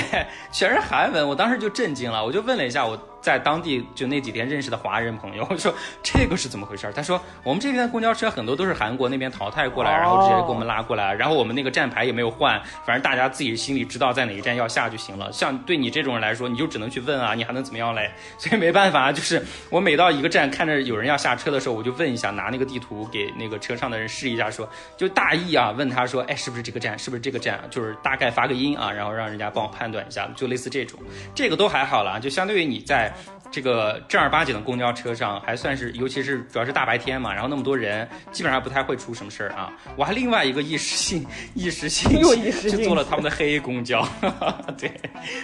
全是韩文，我当时就震惊了，我就问了一下我。在当地就那几天认识的华人朋友，我说这个是怎么回事？他说我们这边的公交车很多都是韩国那边淘汰过来，然后直接给我们拉过来，然后我们那个站牌也没有换，反正大家自己心里知道在哪一站要下就行了。像对你这种人来说，你就只能去问啊，你还能怎么样嘞？所以没办法，就是我每到一个站看着有人要下车的时候，我就问一下，拿那个地图给那个车上的人试一下，说就大意啊，问他说，哎，是不是这个站？是不是这个站？就是大概发个音啊，然后让人家帮我判断一下，就类似这种，这个都还好了，就相对于你在。这个正儿八经的公交车上还算是，尤其是主要是大白天嘛，然后那么多人，基本上不太会出什么事儿啊。我还另外一个一时性一时兴起就坐了他们的黑公交，对，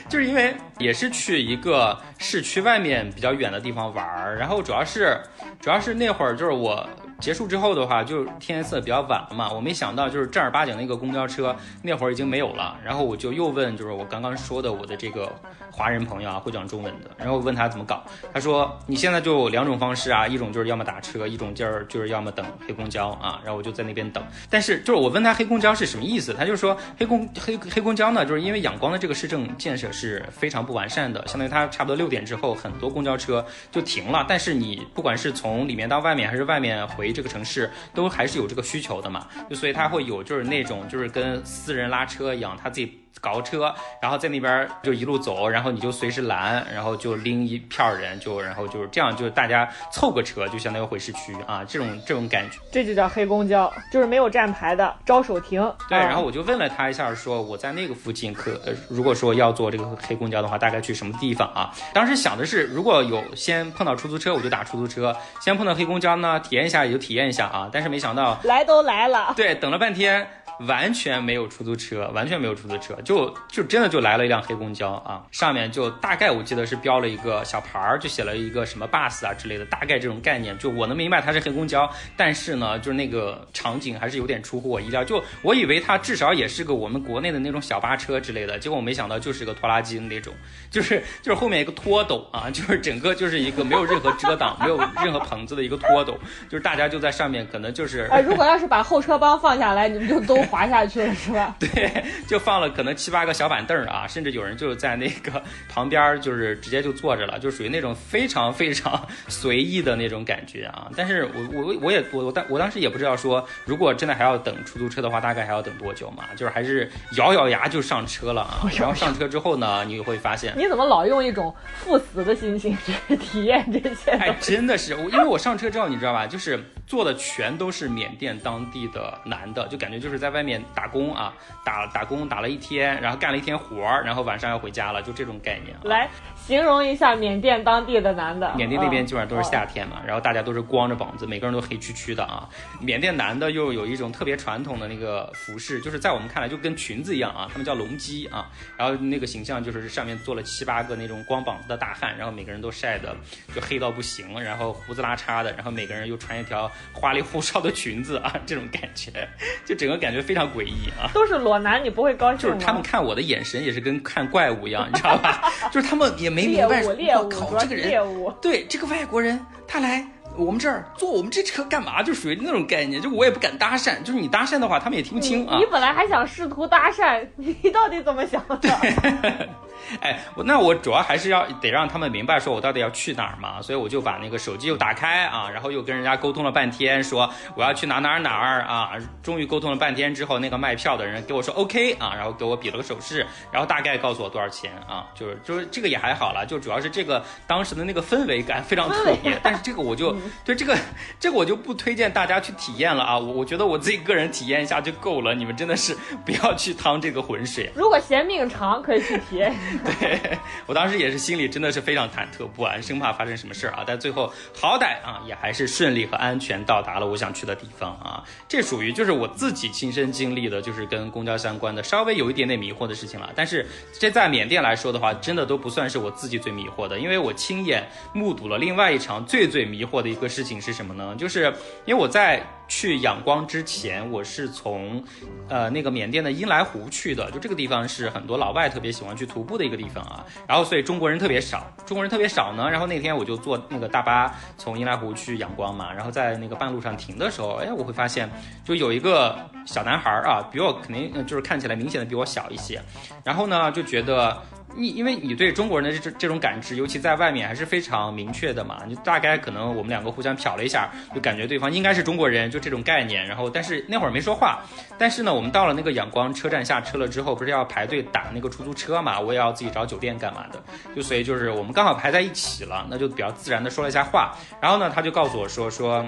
就是因为也是去一个市区外面比较远的地方玩儿，然后主要是主要是那会儿就是我。结束之后的话，就天色比较晚了嘛，我没想到就是正儿八经那个公交车那会儿已经没有了，然后我就又问，就是我刚刚说的我的这个华人朋友啊，会讲中文的，然后问他。怎么搞，他说你现在就两种方式啊，一种就是要么打车，一种就是就是要么等黑公交啊，然后我就在那边等。但是就是我问他黑公交是什么意思，他就说黑公黑黑公交呢，就是因为仰光的这个市政建设是非常不完善的，相当于它差不多六点之后很多公交车就停了，但是你不管是从里面到外面还是外面回这个城市，都还是有这个需求的嘛，就所以他会有就是那种就是跟私人拉车一样，他自己。搞车，然后在那边就一路走，然后你就随时拦，然后就拎一票人，就然后就是这样，就是大家凑个车，就相当于回市区啊，这种这种感觉，这就叫黑公交，就是没有站牌的，招手停。对，然后我就问了他一下，说我在那个附近可，如果说要坐这个黑公交的话，大概去什么地方啊？当时想的是，如果有先碰到出租车，我就打出租车；先碰到黑公交呢，体验一下也就体验一下啊。但是没想到来都来了，对，等了半天。完全没有出租车，完全没有出租车，就就真的就来了一辆黑公交啊！上面就大概我记得是标了一个小牌儿，就写了一个什么 bus 啊之类的，大概这种概念，就我能明白它是黑公交，但是呢，就是那个场景还是有点出乎我意料，就我以为它至少也是个我们国内的那种小巴车之类的，结果我没想到就是个拖拉机的那种，就是就是后面一个拖斗啊，就是整个就是一个没有任何遮挡、没有任何棚子的一个拖斗，就是大家就在上面，可能就是哎，如果要是把后车帮放下来，你们就都。滑下去了是吧？对，就放了可能七八个小板凳啊，甚至有人就在那个旁边，就是直接就坐着了，就属于那种非常非常随意的那种感觉啊。但是我我我也我我当我当时也不知道说，如果真的还要等出租车的话，大概还要等多久嘛？就是还是咬咬牙就上车了啊。然后上车之后呢，你会发现你怎么老用一种赴死的心情去体验这些？哎，真的是我，因为我上车之后，你知道吧，就是坐的全都是缅甸当地的男的，就感觉就是在外。外面打工啊，打打工打了一天，然后干了一天活儿，然后晚上要回家了，就这种概念。来形容一下缅甸当地的男的。缅甸那边基本上都是夏天嘛，然后大家都是光着膀子，每个人都黑黢黢的啊。缅甸男的又有一种特别传统的那个服饰，就是在我们看来就跟裙子一样啊，他们叫龙基啊。然后那个形象就是上面坐了七八个那种光膀子的大汉，然后每个人都晒的就黑到不行，然后胡子拉碴的，然后每个人又穿一条花里胡哨的裙子啊，这种感觉，就整个感觉。非常诡异啊！都是裸男，你不会高兴就是他们看我的眼神也是跟看怪物一样，你知道吧？就是他们也没明白，我靠，这个人，对这个外国人，他来我们这儿坐我们这车干嘛？就属于那种概念，就我也不敢搭讪，就是你搭讪的话，他们也听不清啊。你本来还想试图搭讪，你到底怎么想的？哎，我那我主要还是要得让他们明白，说我到底要去哪儿嘛，所以我就把那个手机又打开啊，然后又跟人家沟通了半天，说我要去哪哪哪儿啊，终于沟通了半天之后，那个卖票的人给我说 OK 啊，然后给我比了个手势，然后大概告诉我多少钱啊，就是就是这个也还好了，就主要是这个当时的那个氛围感非常特别，但是这个我就 对这个这个我就不推荐大家去体验了啊，我我觉得我自己个人体验一下就够了，你们真的是不要去趟这个浑水。如果嫌命长，可以去体验。对我当时也是心里真的是非常忐忑不安，生怕发生什么事儿啊！但最后好歹啊，也还是顺利和安全到达了我想去的地方啊！这属于就是我自己亲身经历的，就是跟公交相关的稍微有一点点迷惑的事情了。但是这在缅甸来说的话，真的都不算是我自己最迷惑的，因为我亲眼目睹了另外一场最最迷惑的一个事情是什么呢？就是因为我在。去仰光之前，我是从，呃，那个缅甸的英莱湖去的，就这个地方是很多老外特别喜欢去徒步的一个地方啊。然后，所以中国人特别少，中国人特别少呢。然后那天我就坐那个大巴从英莱湖去仰光嘛。然后在那个半路上停的时候，哎，我会发现就有一个小男孩啊，比我肯定就是看起来明显的比我小一些。然后呢，就觉得。你因为你对中国人的这这种感知，尤其在外面还是非常明确的嘛。你大概可能我们两个互相瞟了一下，就感觉对方应该是中国人，就这种概念。然后，但是那会儿没说话。但是呢，我们到了那个仰光车站下车了之后，不是要排队打那个出租车嘛？我也要自己找酒店干嘛的。就所以就是我们刚好排在一起了，那就比较自然的说了一下话。然后呢，他就告诉我说说。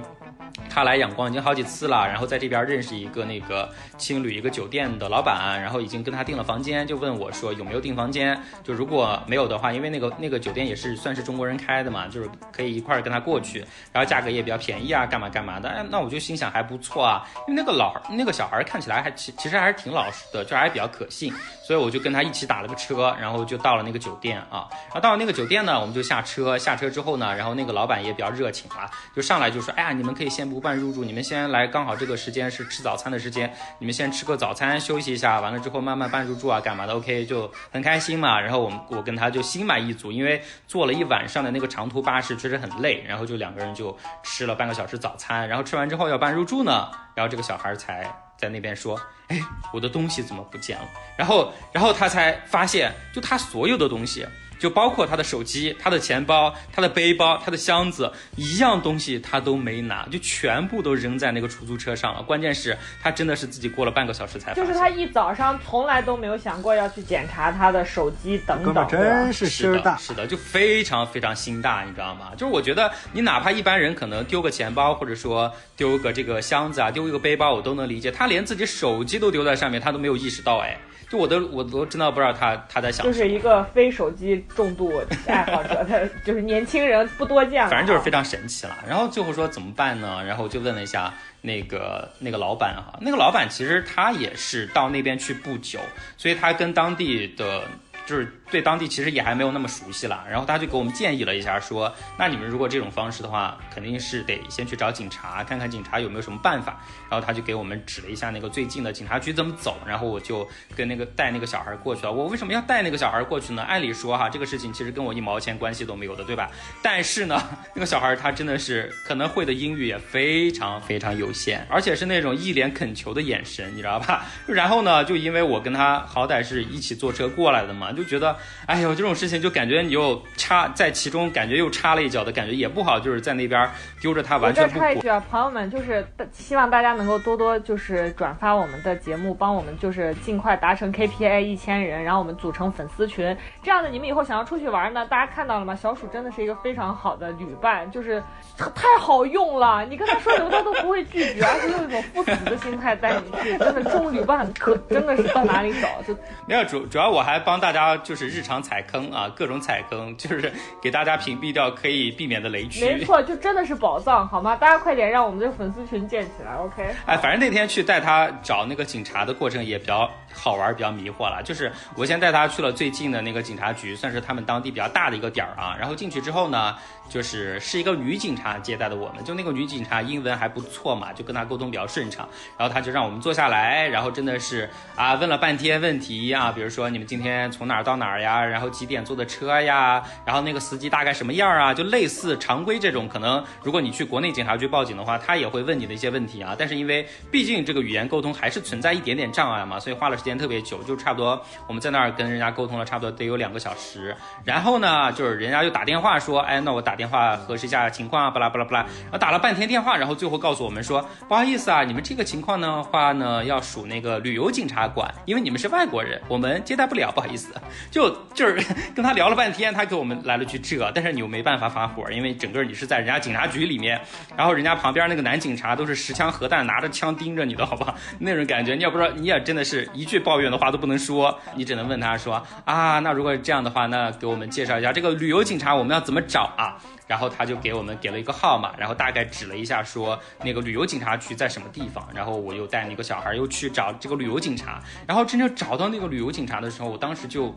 他来仰光已经好几次了，然后在这边认识一个那个青旅一个酒店的老板，然后已经跟他订了房间，就问我说有没有订房间，就如果没有的话，因为那个那个酒店也是算是中国人开的嘛，就是可以一块儿跟他过去，然后价格也比较便宜啊，干嘛干嘛的，哎，那我就心想还不错啊，因为那个老那个小孩看起来还其其实还是挺老实的，就还比较可信，所以我就跟他一起打了个车，然后就到了那个酒店啊，然后到了那个酒店呢，我们就下车，下车之后呢，然后那个老板也比较热情啊，就上来就说，哎呀，你们可以先不。办入住，你们先来，刚好这个时间是吃早餐的时间，你们先吃个早餐休息一下，完了之后慢慢办入住啊，干嘛的？OK，就很开心嘛。然后我们我跟他就心满意足，因为坐了一晚上的那个长途巴士确实很累，然后就两个人就吃了半个小时早餐，然后吃完之后要办入住呢，然后这个小孩才在那边说，哎，我的东西怎么不见了？然后然后他才发现，就他所有的东西。就包括他的手机、他的钱包、他的背包、他的箱子，一样东西他都没拿，就全部都扔在那个出租车上了。关键是，他真的是自己过了半个小时才。就是他一早上从来都没有想过要去检查他的手机等等。真是心大，是的，就非常非常心大，你知道吗？就是我觉得你哪怕一般人可能丢个钱包，或者说丢个这个箱子啊，丢一个背包，我都能理解。他连自己手机都丢在上面，他都没有意识到，哎。就我都我都真的不知道他他在想，就是一个非手机重度 爱好者，他就是年轻人不多见。反正就是非常神奇了。然后最后说怎么办呢？然后就问了一下那个那个老板哈，那个老板其实他也是到那边去不久，所以他跟当地的就是。对当地其实也还没有那么熟悉了，然后他就给我们建议了一下，说那你们如果这种方式的话，肯定是得先去找警察，看看警察有没有什么办法。然后他就给我们指了一下那个最近的警察局怎么走，然后我就跟那个带那个小孩过去了。我为什么要带那个小孩过去呢？按理说哈，这个事情其实跟我一毛钱关系都没有的，对吧？但是呢，那个小孩他真的是可能会的英语也非常非常有限，而且是那种一脸恳求的眼神，你知道吧？然后呢，就因为我跟他好歹是一起坐车过来的嘛，就觉得。哎呦，这种事情就感觉你又插在其中，感觉又插了一脚的感觉也不好，就是在那边丢着他完全不。我再插一句啊，朋友们，就是希望大家能够多多就是转发我们的节目，帮我们就是尽快达成 KPI 一千人，然后我们组成粉丝群，这样的你们以后想要出去玩呢，大家看到了吗？小鼠真的是一个非常好的旅伴，就是太好用了，你跟他说什么他都不会拒绝，而且用一种父子的心态带你去，真的这种旅伴可真的是到哪里找就没有主主要我还帮大家就是日常。踩坑啊，各种踩坑，就是给大家屏蔽掉可以避免的雷区。没错，就真的是宝藏，好吗？大家快点让我们的粉丝群建起来，OK？哎，反正那天去带他找那个警察的过程也比较好玩，比较迷惑了。就是我先带他去了最近的那个警察局，算是他们当地比较大的一个点儿啊。然后进去之后呢。就是是一个女警察接待的我们，就那个女警察英文还不错嘛，就跟他沟通比较顺畅。然后他就让我们坐下来，然后真的是啊问了半天问题啊，比如说你们今天从哪儿到哪儿呀，然后几点坐的车呀，然后那个司机大概什么样啊，就类似常规这种。可能如果你去国内警察局报警的话，他也会问你的一些问题啊。但是因为毕竟这个语言沟通还是存在一点点障碍嘛，所以花了时间特别久，就差不多我们在那儿跟人家沟通了差不多得有两个小时。然后呢，就是人家就打电话说，哎，那我打。电话核实一下情况啊，巴拉巴拉巴拉，然后打了半天电话，然后最后告诉我们说，不好意思啊，你们这个情况的话呢，要属那个旅游警察管，因为你们是外国人，我们接待不了，不好意思。就就是跟他聊了半天，他给我们来了句这，但是你又没办法发火，因为整个你是在人家警察局里面，然后人家旁边那个男警察都是持枪核弹，拿着枪盯着你的，好不好？那种感觉，你也不知道，你也真的是一句 抱怨的话都不能说，你只能问他说啊，那如果是这样的话，那给我们介绍一下这个旅游警察，我们要怎么找啊？然后他就给我们给了一个号码，然后大概指了一下，说那个旅游警察局在什么地方。然后我又带那个小孩又去找这个旅游警察。然后真正找到那个旅游警察的时候，我当时就，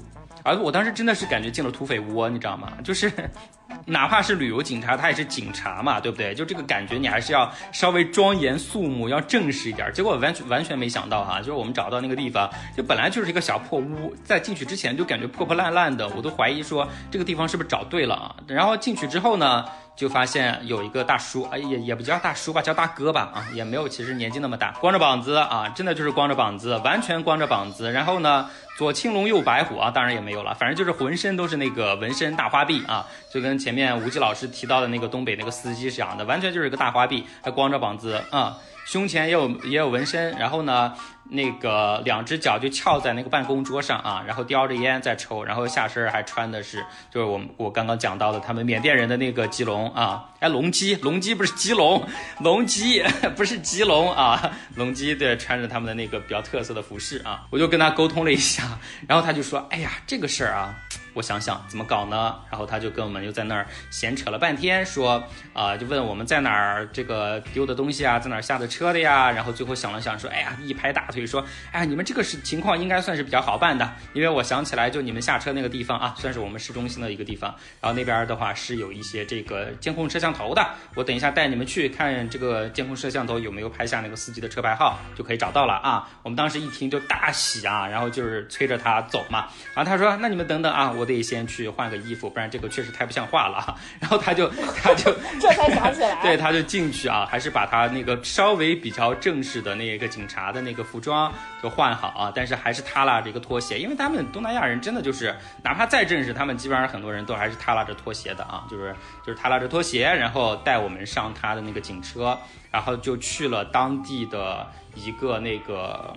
而我当时真的是感觉进了土匪窝，你知道吗？就是。哪怕是旅游警察，他也是警察嘛，对不对？就这个感觉，你还是要稍微庄严肃穆，要正式一点。结果完全完全没想到哈，就是我们找到那个地方，就本来就是一个小破屋，在进去之前就感觉破破烂烂的，我都怀疑说这个地方是不是找对了啊？然后进去之后呢？就发现有一个大叔，哎，也也不叫大叔吧，叫大哥吧，啊，也没有，其实年纪那么大，光着膀子啊，真的就是光着膀子，完全光着膀子。然后呢，左青龙右白虎啊，当然也没有了，反正就是浑身都是那个纹身大花臂啊，就跟前面吴奇老师提到的那个东北那个司机是一样的，完全就是一个大花臂，还光着膀子啊。胸前也有也有纹身，然后呢，那个两只脚就翘在那个办公桌上啊，然后叼着烟在抽，然后下身还穿的是就是我我刚刚讲到的他们缅甸人的那个吉隆啊，哎龙基龙基不是吉隆，龙基 不是吉隆啊，龙基对穿着他们的那个比较特色的服饰啊，我就跟他沟通了一下，然后他就说，哎呀这个事儿啊。我想想怎么搞呢？然后他就跟我们又在那儿闲扯了半天，说啊、就问我们在哪儿这个丢的东西啊，在哪儿下的车的呀？然后最后想了想说，哎呀，一拍大腿说，哎，你们这个是情况应该算是比较好办的，因为我想起来就你们下车那个地方啊，算是我们市中心的一个地方，然后那边的话是有一些这个监控摄像头的，我等一下带你们去看这个监控摄像头有没有拍下那个司机的车牌号，就可以找到了啊。我们当时一听就大喜啊，然后就是催着他走嘛，然后他说那你们等等啊，我得先去换个衣服，不然这个确实太不像话了啊。然后他就他就 这才想起来，对，他就进去啊，还是把他那个稍微比较正式的那个警察的那个服装就换好啊，但是还是耷拉着一个拖鞋，因为他们东南亚人真的就是，哪怕再正式，他们基本上很多人都还是耷拉着拖鞋的啊，就是就是耷拉着拖鞋，然后带我们上他的那个警车，然后就去了当地的一个那个。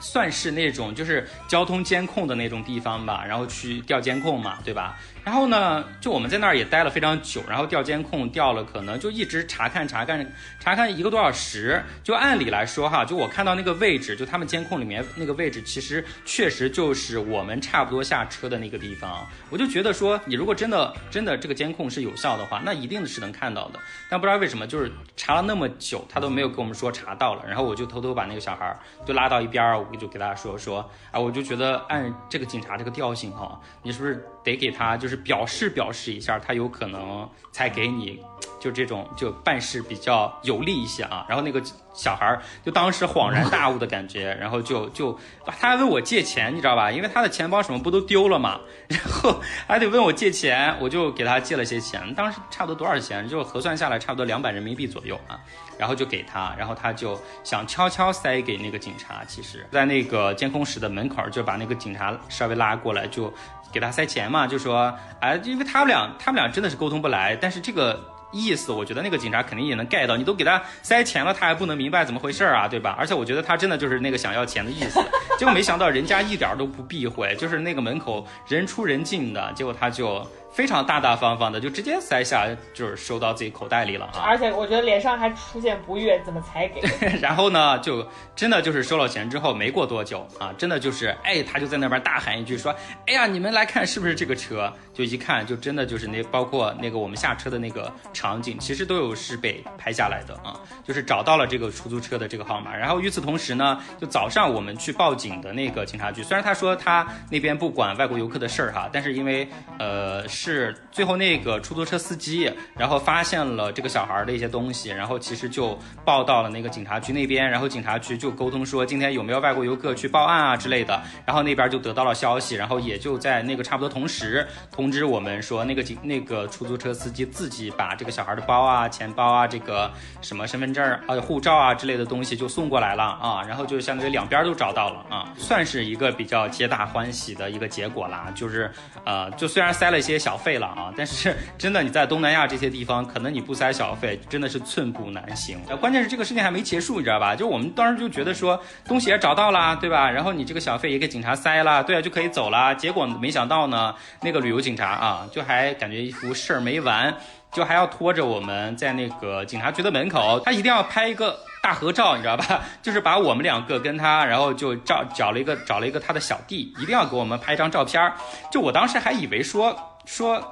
算是那种就是交通监控的那种地方吧，然后去调监控嘛，对吧？然后呢，就我们在那儿也待了非常久，然后调监控调了，可能就一直查看查看查看一个多小时。就按理来说哈，就我看到那个位置，就他们监控里面那个位置，其实确实就是我们差不多下车的那个地方。我就觉得说，你如果真的真的这个监控是有效的话，那一定是能看到的。但不知道为什么，就是查了那么久，他都没有跟我们说查到了。然后我就偷偷把那个小孩儿就拉到一边儿，我就给大家说说，啊，我就觉得按这个警察这个调性哈，你是不是得给他就是表示表示一下，他有可能才给你就这种就办事比较有利一些啊。然后那个小孩儿就当时恍然大悟的感觉，然后就就他还问我借钱，你知道吧？因为他的钱包什么不都丢了嘛，然后还得问我借钱，我就给他借了些钱，当时差不多多少钱？就核算下来差不多两百人民币左右啊。然后就给他，然后他就想悄悄塞给那个警察，其实，在那个监控室的门口就把那个警察稍微拉过来，就给他塞钱嘛，就说，哎，因为他们俩他们俩真的是沟通不来，但是这个。意思，我觉得那个警察肯定也能 get 到，你都给他塞钱了，他还不能明白怎么回事啊，对吧？而且我觉得他真的就是那个想要钱的意思，结果没想到人家一点都不避讳，就是那个门口人出人进的，结果他就非常大大方方的就直接塞下，就是收到自己口袋里了啊。而且我觉得脸上还出现不悦，怎么才给？然后呢，就真的就是收了钱之后，没过多久啊，真的就是，哎，他就在那边大喊一句说，哎呀，你们来看是不是这个车？就一看，就真的就是那，包括那个我们下车的那个场景，其实都有是被拍下来的啊，就是找到了这个出租车的这个号码。然后与此同时呢，就早上我们去报警的那个警察局，虽然他说他那边不管外国游客的事儿哈，但是因为呃是最后那个出租车司机，然后发现了这个小孩的一些东西，然后其实就报到了那个警察局那边，然后警察局就沟通说今天有没有外国游客去报案啊之类的，然后那边就得到了消息，然后也就在那个差不多同时通知我们说那个警那个出租车司机自己把这个小孩的包啊、钱包啊、这个什么身份证啊、护照啊之类的东西就送过来了啊，然后就相当于两边都找到了啊，算是一个比较皆大欢喜的一个结果啦。就是呃，就虽然塞了一些小小费了啊，但是真的你在东南亚这些地方，可能你不塞小费真的是寸步难行。关键是这个事情还没结束，你知道吧？就我们当时就觉得说东西也找到了，对吧？然后你这个小费也给警察塞了，对啊，就可以走了。结果没想到呢，那个旅游警察啊，就还感觉一副事儿没完。就还要拖着我们在那个警察局的门口，他一定要拍一个大合照，你知道吧？就是把我们两个跟他，然后就找找了一个找了一个他的小弟，一定要给我们拍一张照片儿。就我当时还以为说说，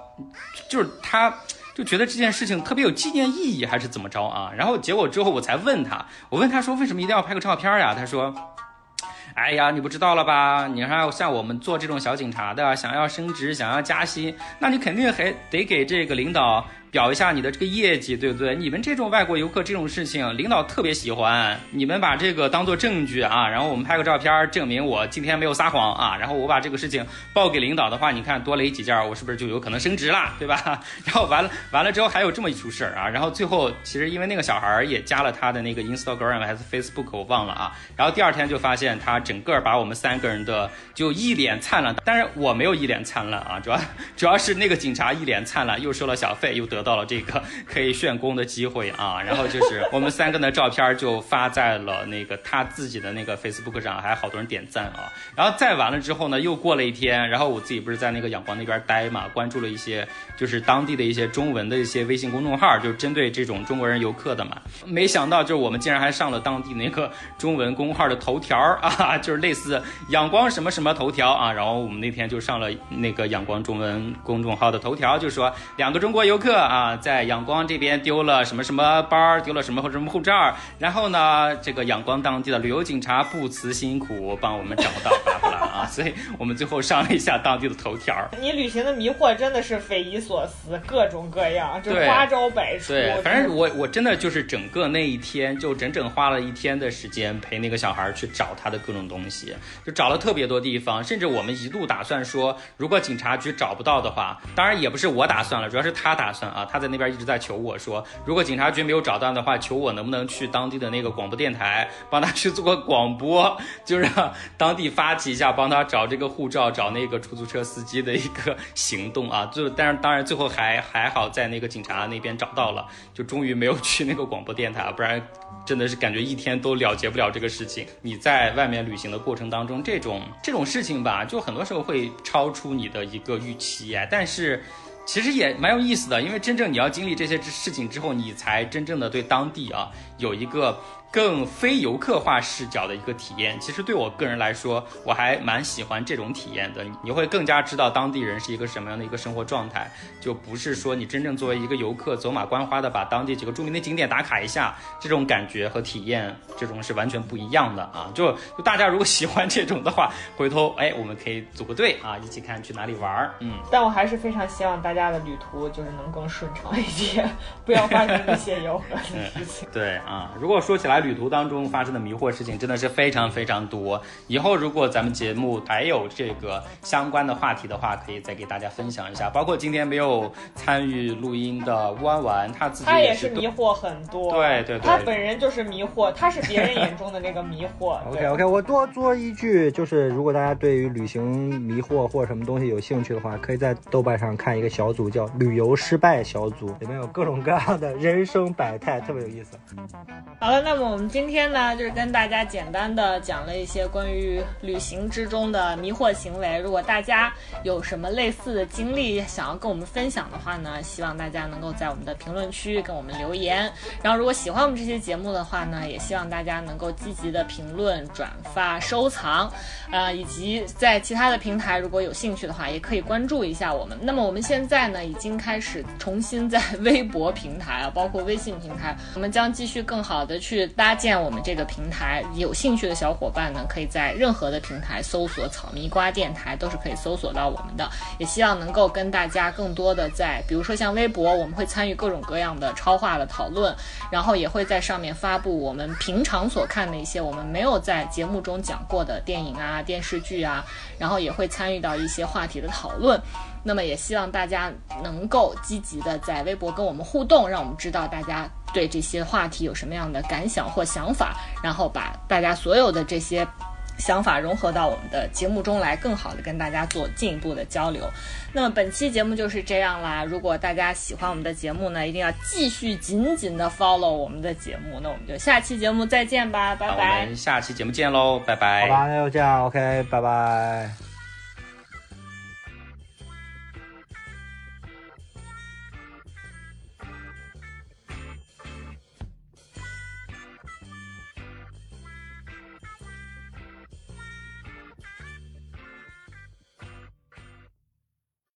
就是他。就觉得这件事情特别有纪念意义，还是怎么着啊？然后结果之后我才问他，我问他说为什么一定要拍个照片呀？他说。哎呀，你不知道了吧？你看，像我们做这种小警察的，想要升职，想要加薪，那你肯定还得给这个领导表一下你的这个业绩，对不对？你们这种外国游客这种事情，领导特别喜欢。你们把这个当做证据啊，然后我们拍个照片证明我今天没有撒谎啊，然后我把这个事情报给领导的话，你看多垒几件，我是不是就有可能升职啦，对吧？然后完了完了之后还有这么一出事儿啊，然后最后其实因为那个小孩儿也加了他的那个 Instagram 还是 Facebook 我忘了啊，然后第二天就发现他整个把我们三个人的就一脸灿烂，但是我没有一脸灿烂啊，主要主要是那个警察一脸灿烂，又收了小费，又得。得到了这个 可以炫功的机会啊。然后就是 我们三个的照片就发在了那个他自己的那个 Facebook 上，还有好多人点赞啊。然后再完了之后呢，又过了一天，然后我自己不是在那个仰光那边待嘛，关注了一些就是当地的一些中文的一些微信公众号，就针对这种中国人游客的嘛。没想到就是我们竟然还上了当地那个中文公号的头条啊，就是类似仰光什么什么头条啊。然后我们那天就上了那个仰光中文公众号的头条，就说两个中国游客啊，在仰光这边丢了什么什么包，丢了什么什么护照，然后呢，这个仰光当地的旅游警察不辞辛苦帮我们找到，巴拉巴拉啊，所以我们最后上了一下当地的头条。你旅行的迷惑真的是匪夷所思，各种各样，就对花招百出。对，反正我我真的就是整个那一天，就整整花了一天的时间陪那个小孩儿去找他的各种东西，就找了特别多地方，甚至我们一度打算说，如果警察局找不到的话，当然也不是我打算了，主要是他打算啊，他在那边一直在求我说，如果警察局没有找到的话，求我能不能去当地的那个广播电台帮他去做个广播，就让当地发起一下帮他找这个护照、找那个出租车司机的一个行动啊，就但是当然最后还还好在那个警察那边找到了，就终于没有去那个广播电台，不然真的是感觉一天都了结不了这个事情。你在外面旅行的过程当中，这种这种事情吧，就很多时候会超出你的一个预期哎，但是。其实也蛮有意思的，因为真正你要经历这些事情之后，你才真正的对当地啊有一个更非游客化视角的一个体验。其实对我个人来说，我还蛮喜欢这种体验的。你会更加知道当地人是一个什么样的一个生活状态，就不是说你真正作为一个游客走马观花的把当地几个著名的景点打卡一下，这种感觉和体验，这种是完全不一样的啊！就就大家如果喜欢这种的话，回头哎，我们可以组个队啊，一起看去哪里玩儿。嗯，但我还是非常希望大家的旅途就是能更顺畅一些，不要发生一些吆喝的事情。对啊，如果说起来旅途当中发生的迷惑事情，真的是非常非常多。以后如果咱们节目还有这个相关的话题的话，可以再给大家分享一下。包括今天没有参与录音的弯弯，他自己他也是是迷惑很多，对对对他本人就是迷惑，他是别人眼中的那个迷惑。OK OK，我多说一句，就是如果大家对于旅行迷惑或者什么东西有兴趣的话，可以在豆瓣上看一个小组叫“旅游失败小组”，里面有各种各样的人生百态，特别有意思。好了，那么我们今天呢，就是跟大家简单的讲了一些关于旅行之中的迷惑行为。如果大家有什么类似的经历想要跟我们分享的话呢，希望大家能够在我们的评论区跟我们留言。然后，如果喜欢我们这些节目的话呢，也希望大家能够积极的评论、转发、收藏，呃，以及在其他的平台如果有兴趣的话，也可以关注一下我们。那么我们现在在呢，已经开始重新在微博平台啊，包括微信平台，我们将继续更好的去搭建我们这个平台。有兴趣的小伙伴呢，可以在任何的平台搜索“草莓瓜电台”，都是可以搜索到我们的。也希望能够跟大家更多的在，比如说像微博，我们会参与各种各样的超话的讨论，然后也会在上面发布我们平常所看的一些我们没有在节目中讲过的电影啊、电视剧啊，然后也会参与到一些话题的讨论。那么也希望大家能够积极的在微博跟我们互动，让我们知道大家对这些话题有什么样的感想或想法，然后把大家所有的这些想法融合到我们的节目中来，更好的跟大家做进一步的交流。那么本期节目就是这样啦。如果大家喜欢我们的节目呢，一定要继续紧紧的 follow 我们的节目。那我们就下期节目再见吧，拜拜，我。们下期节目见喽，拜拜。好吧，那就这样，OK，拜拜。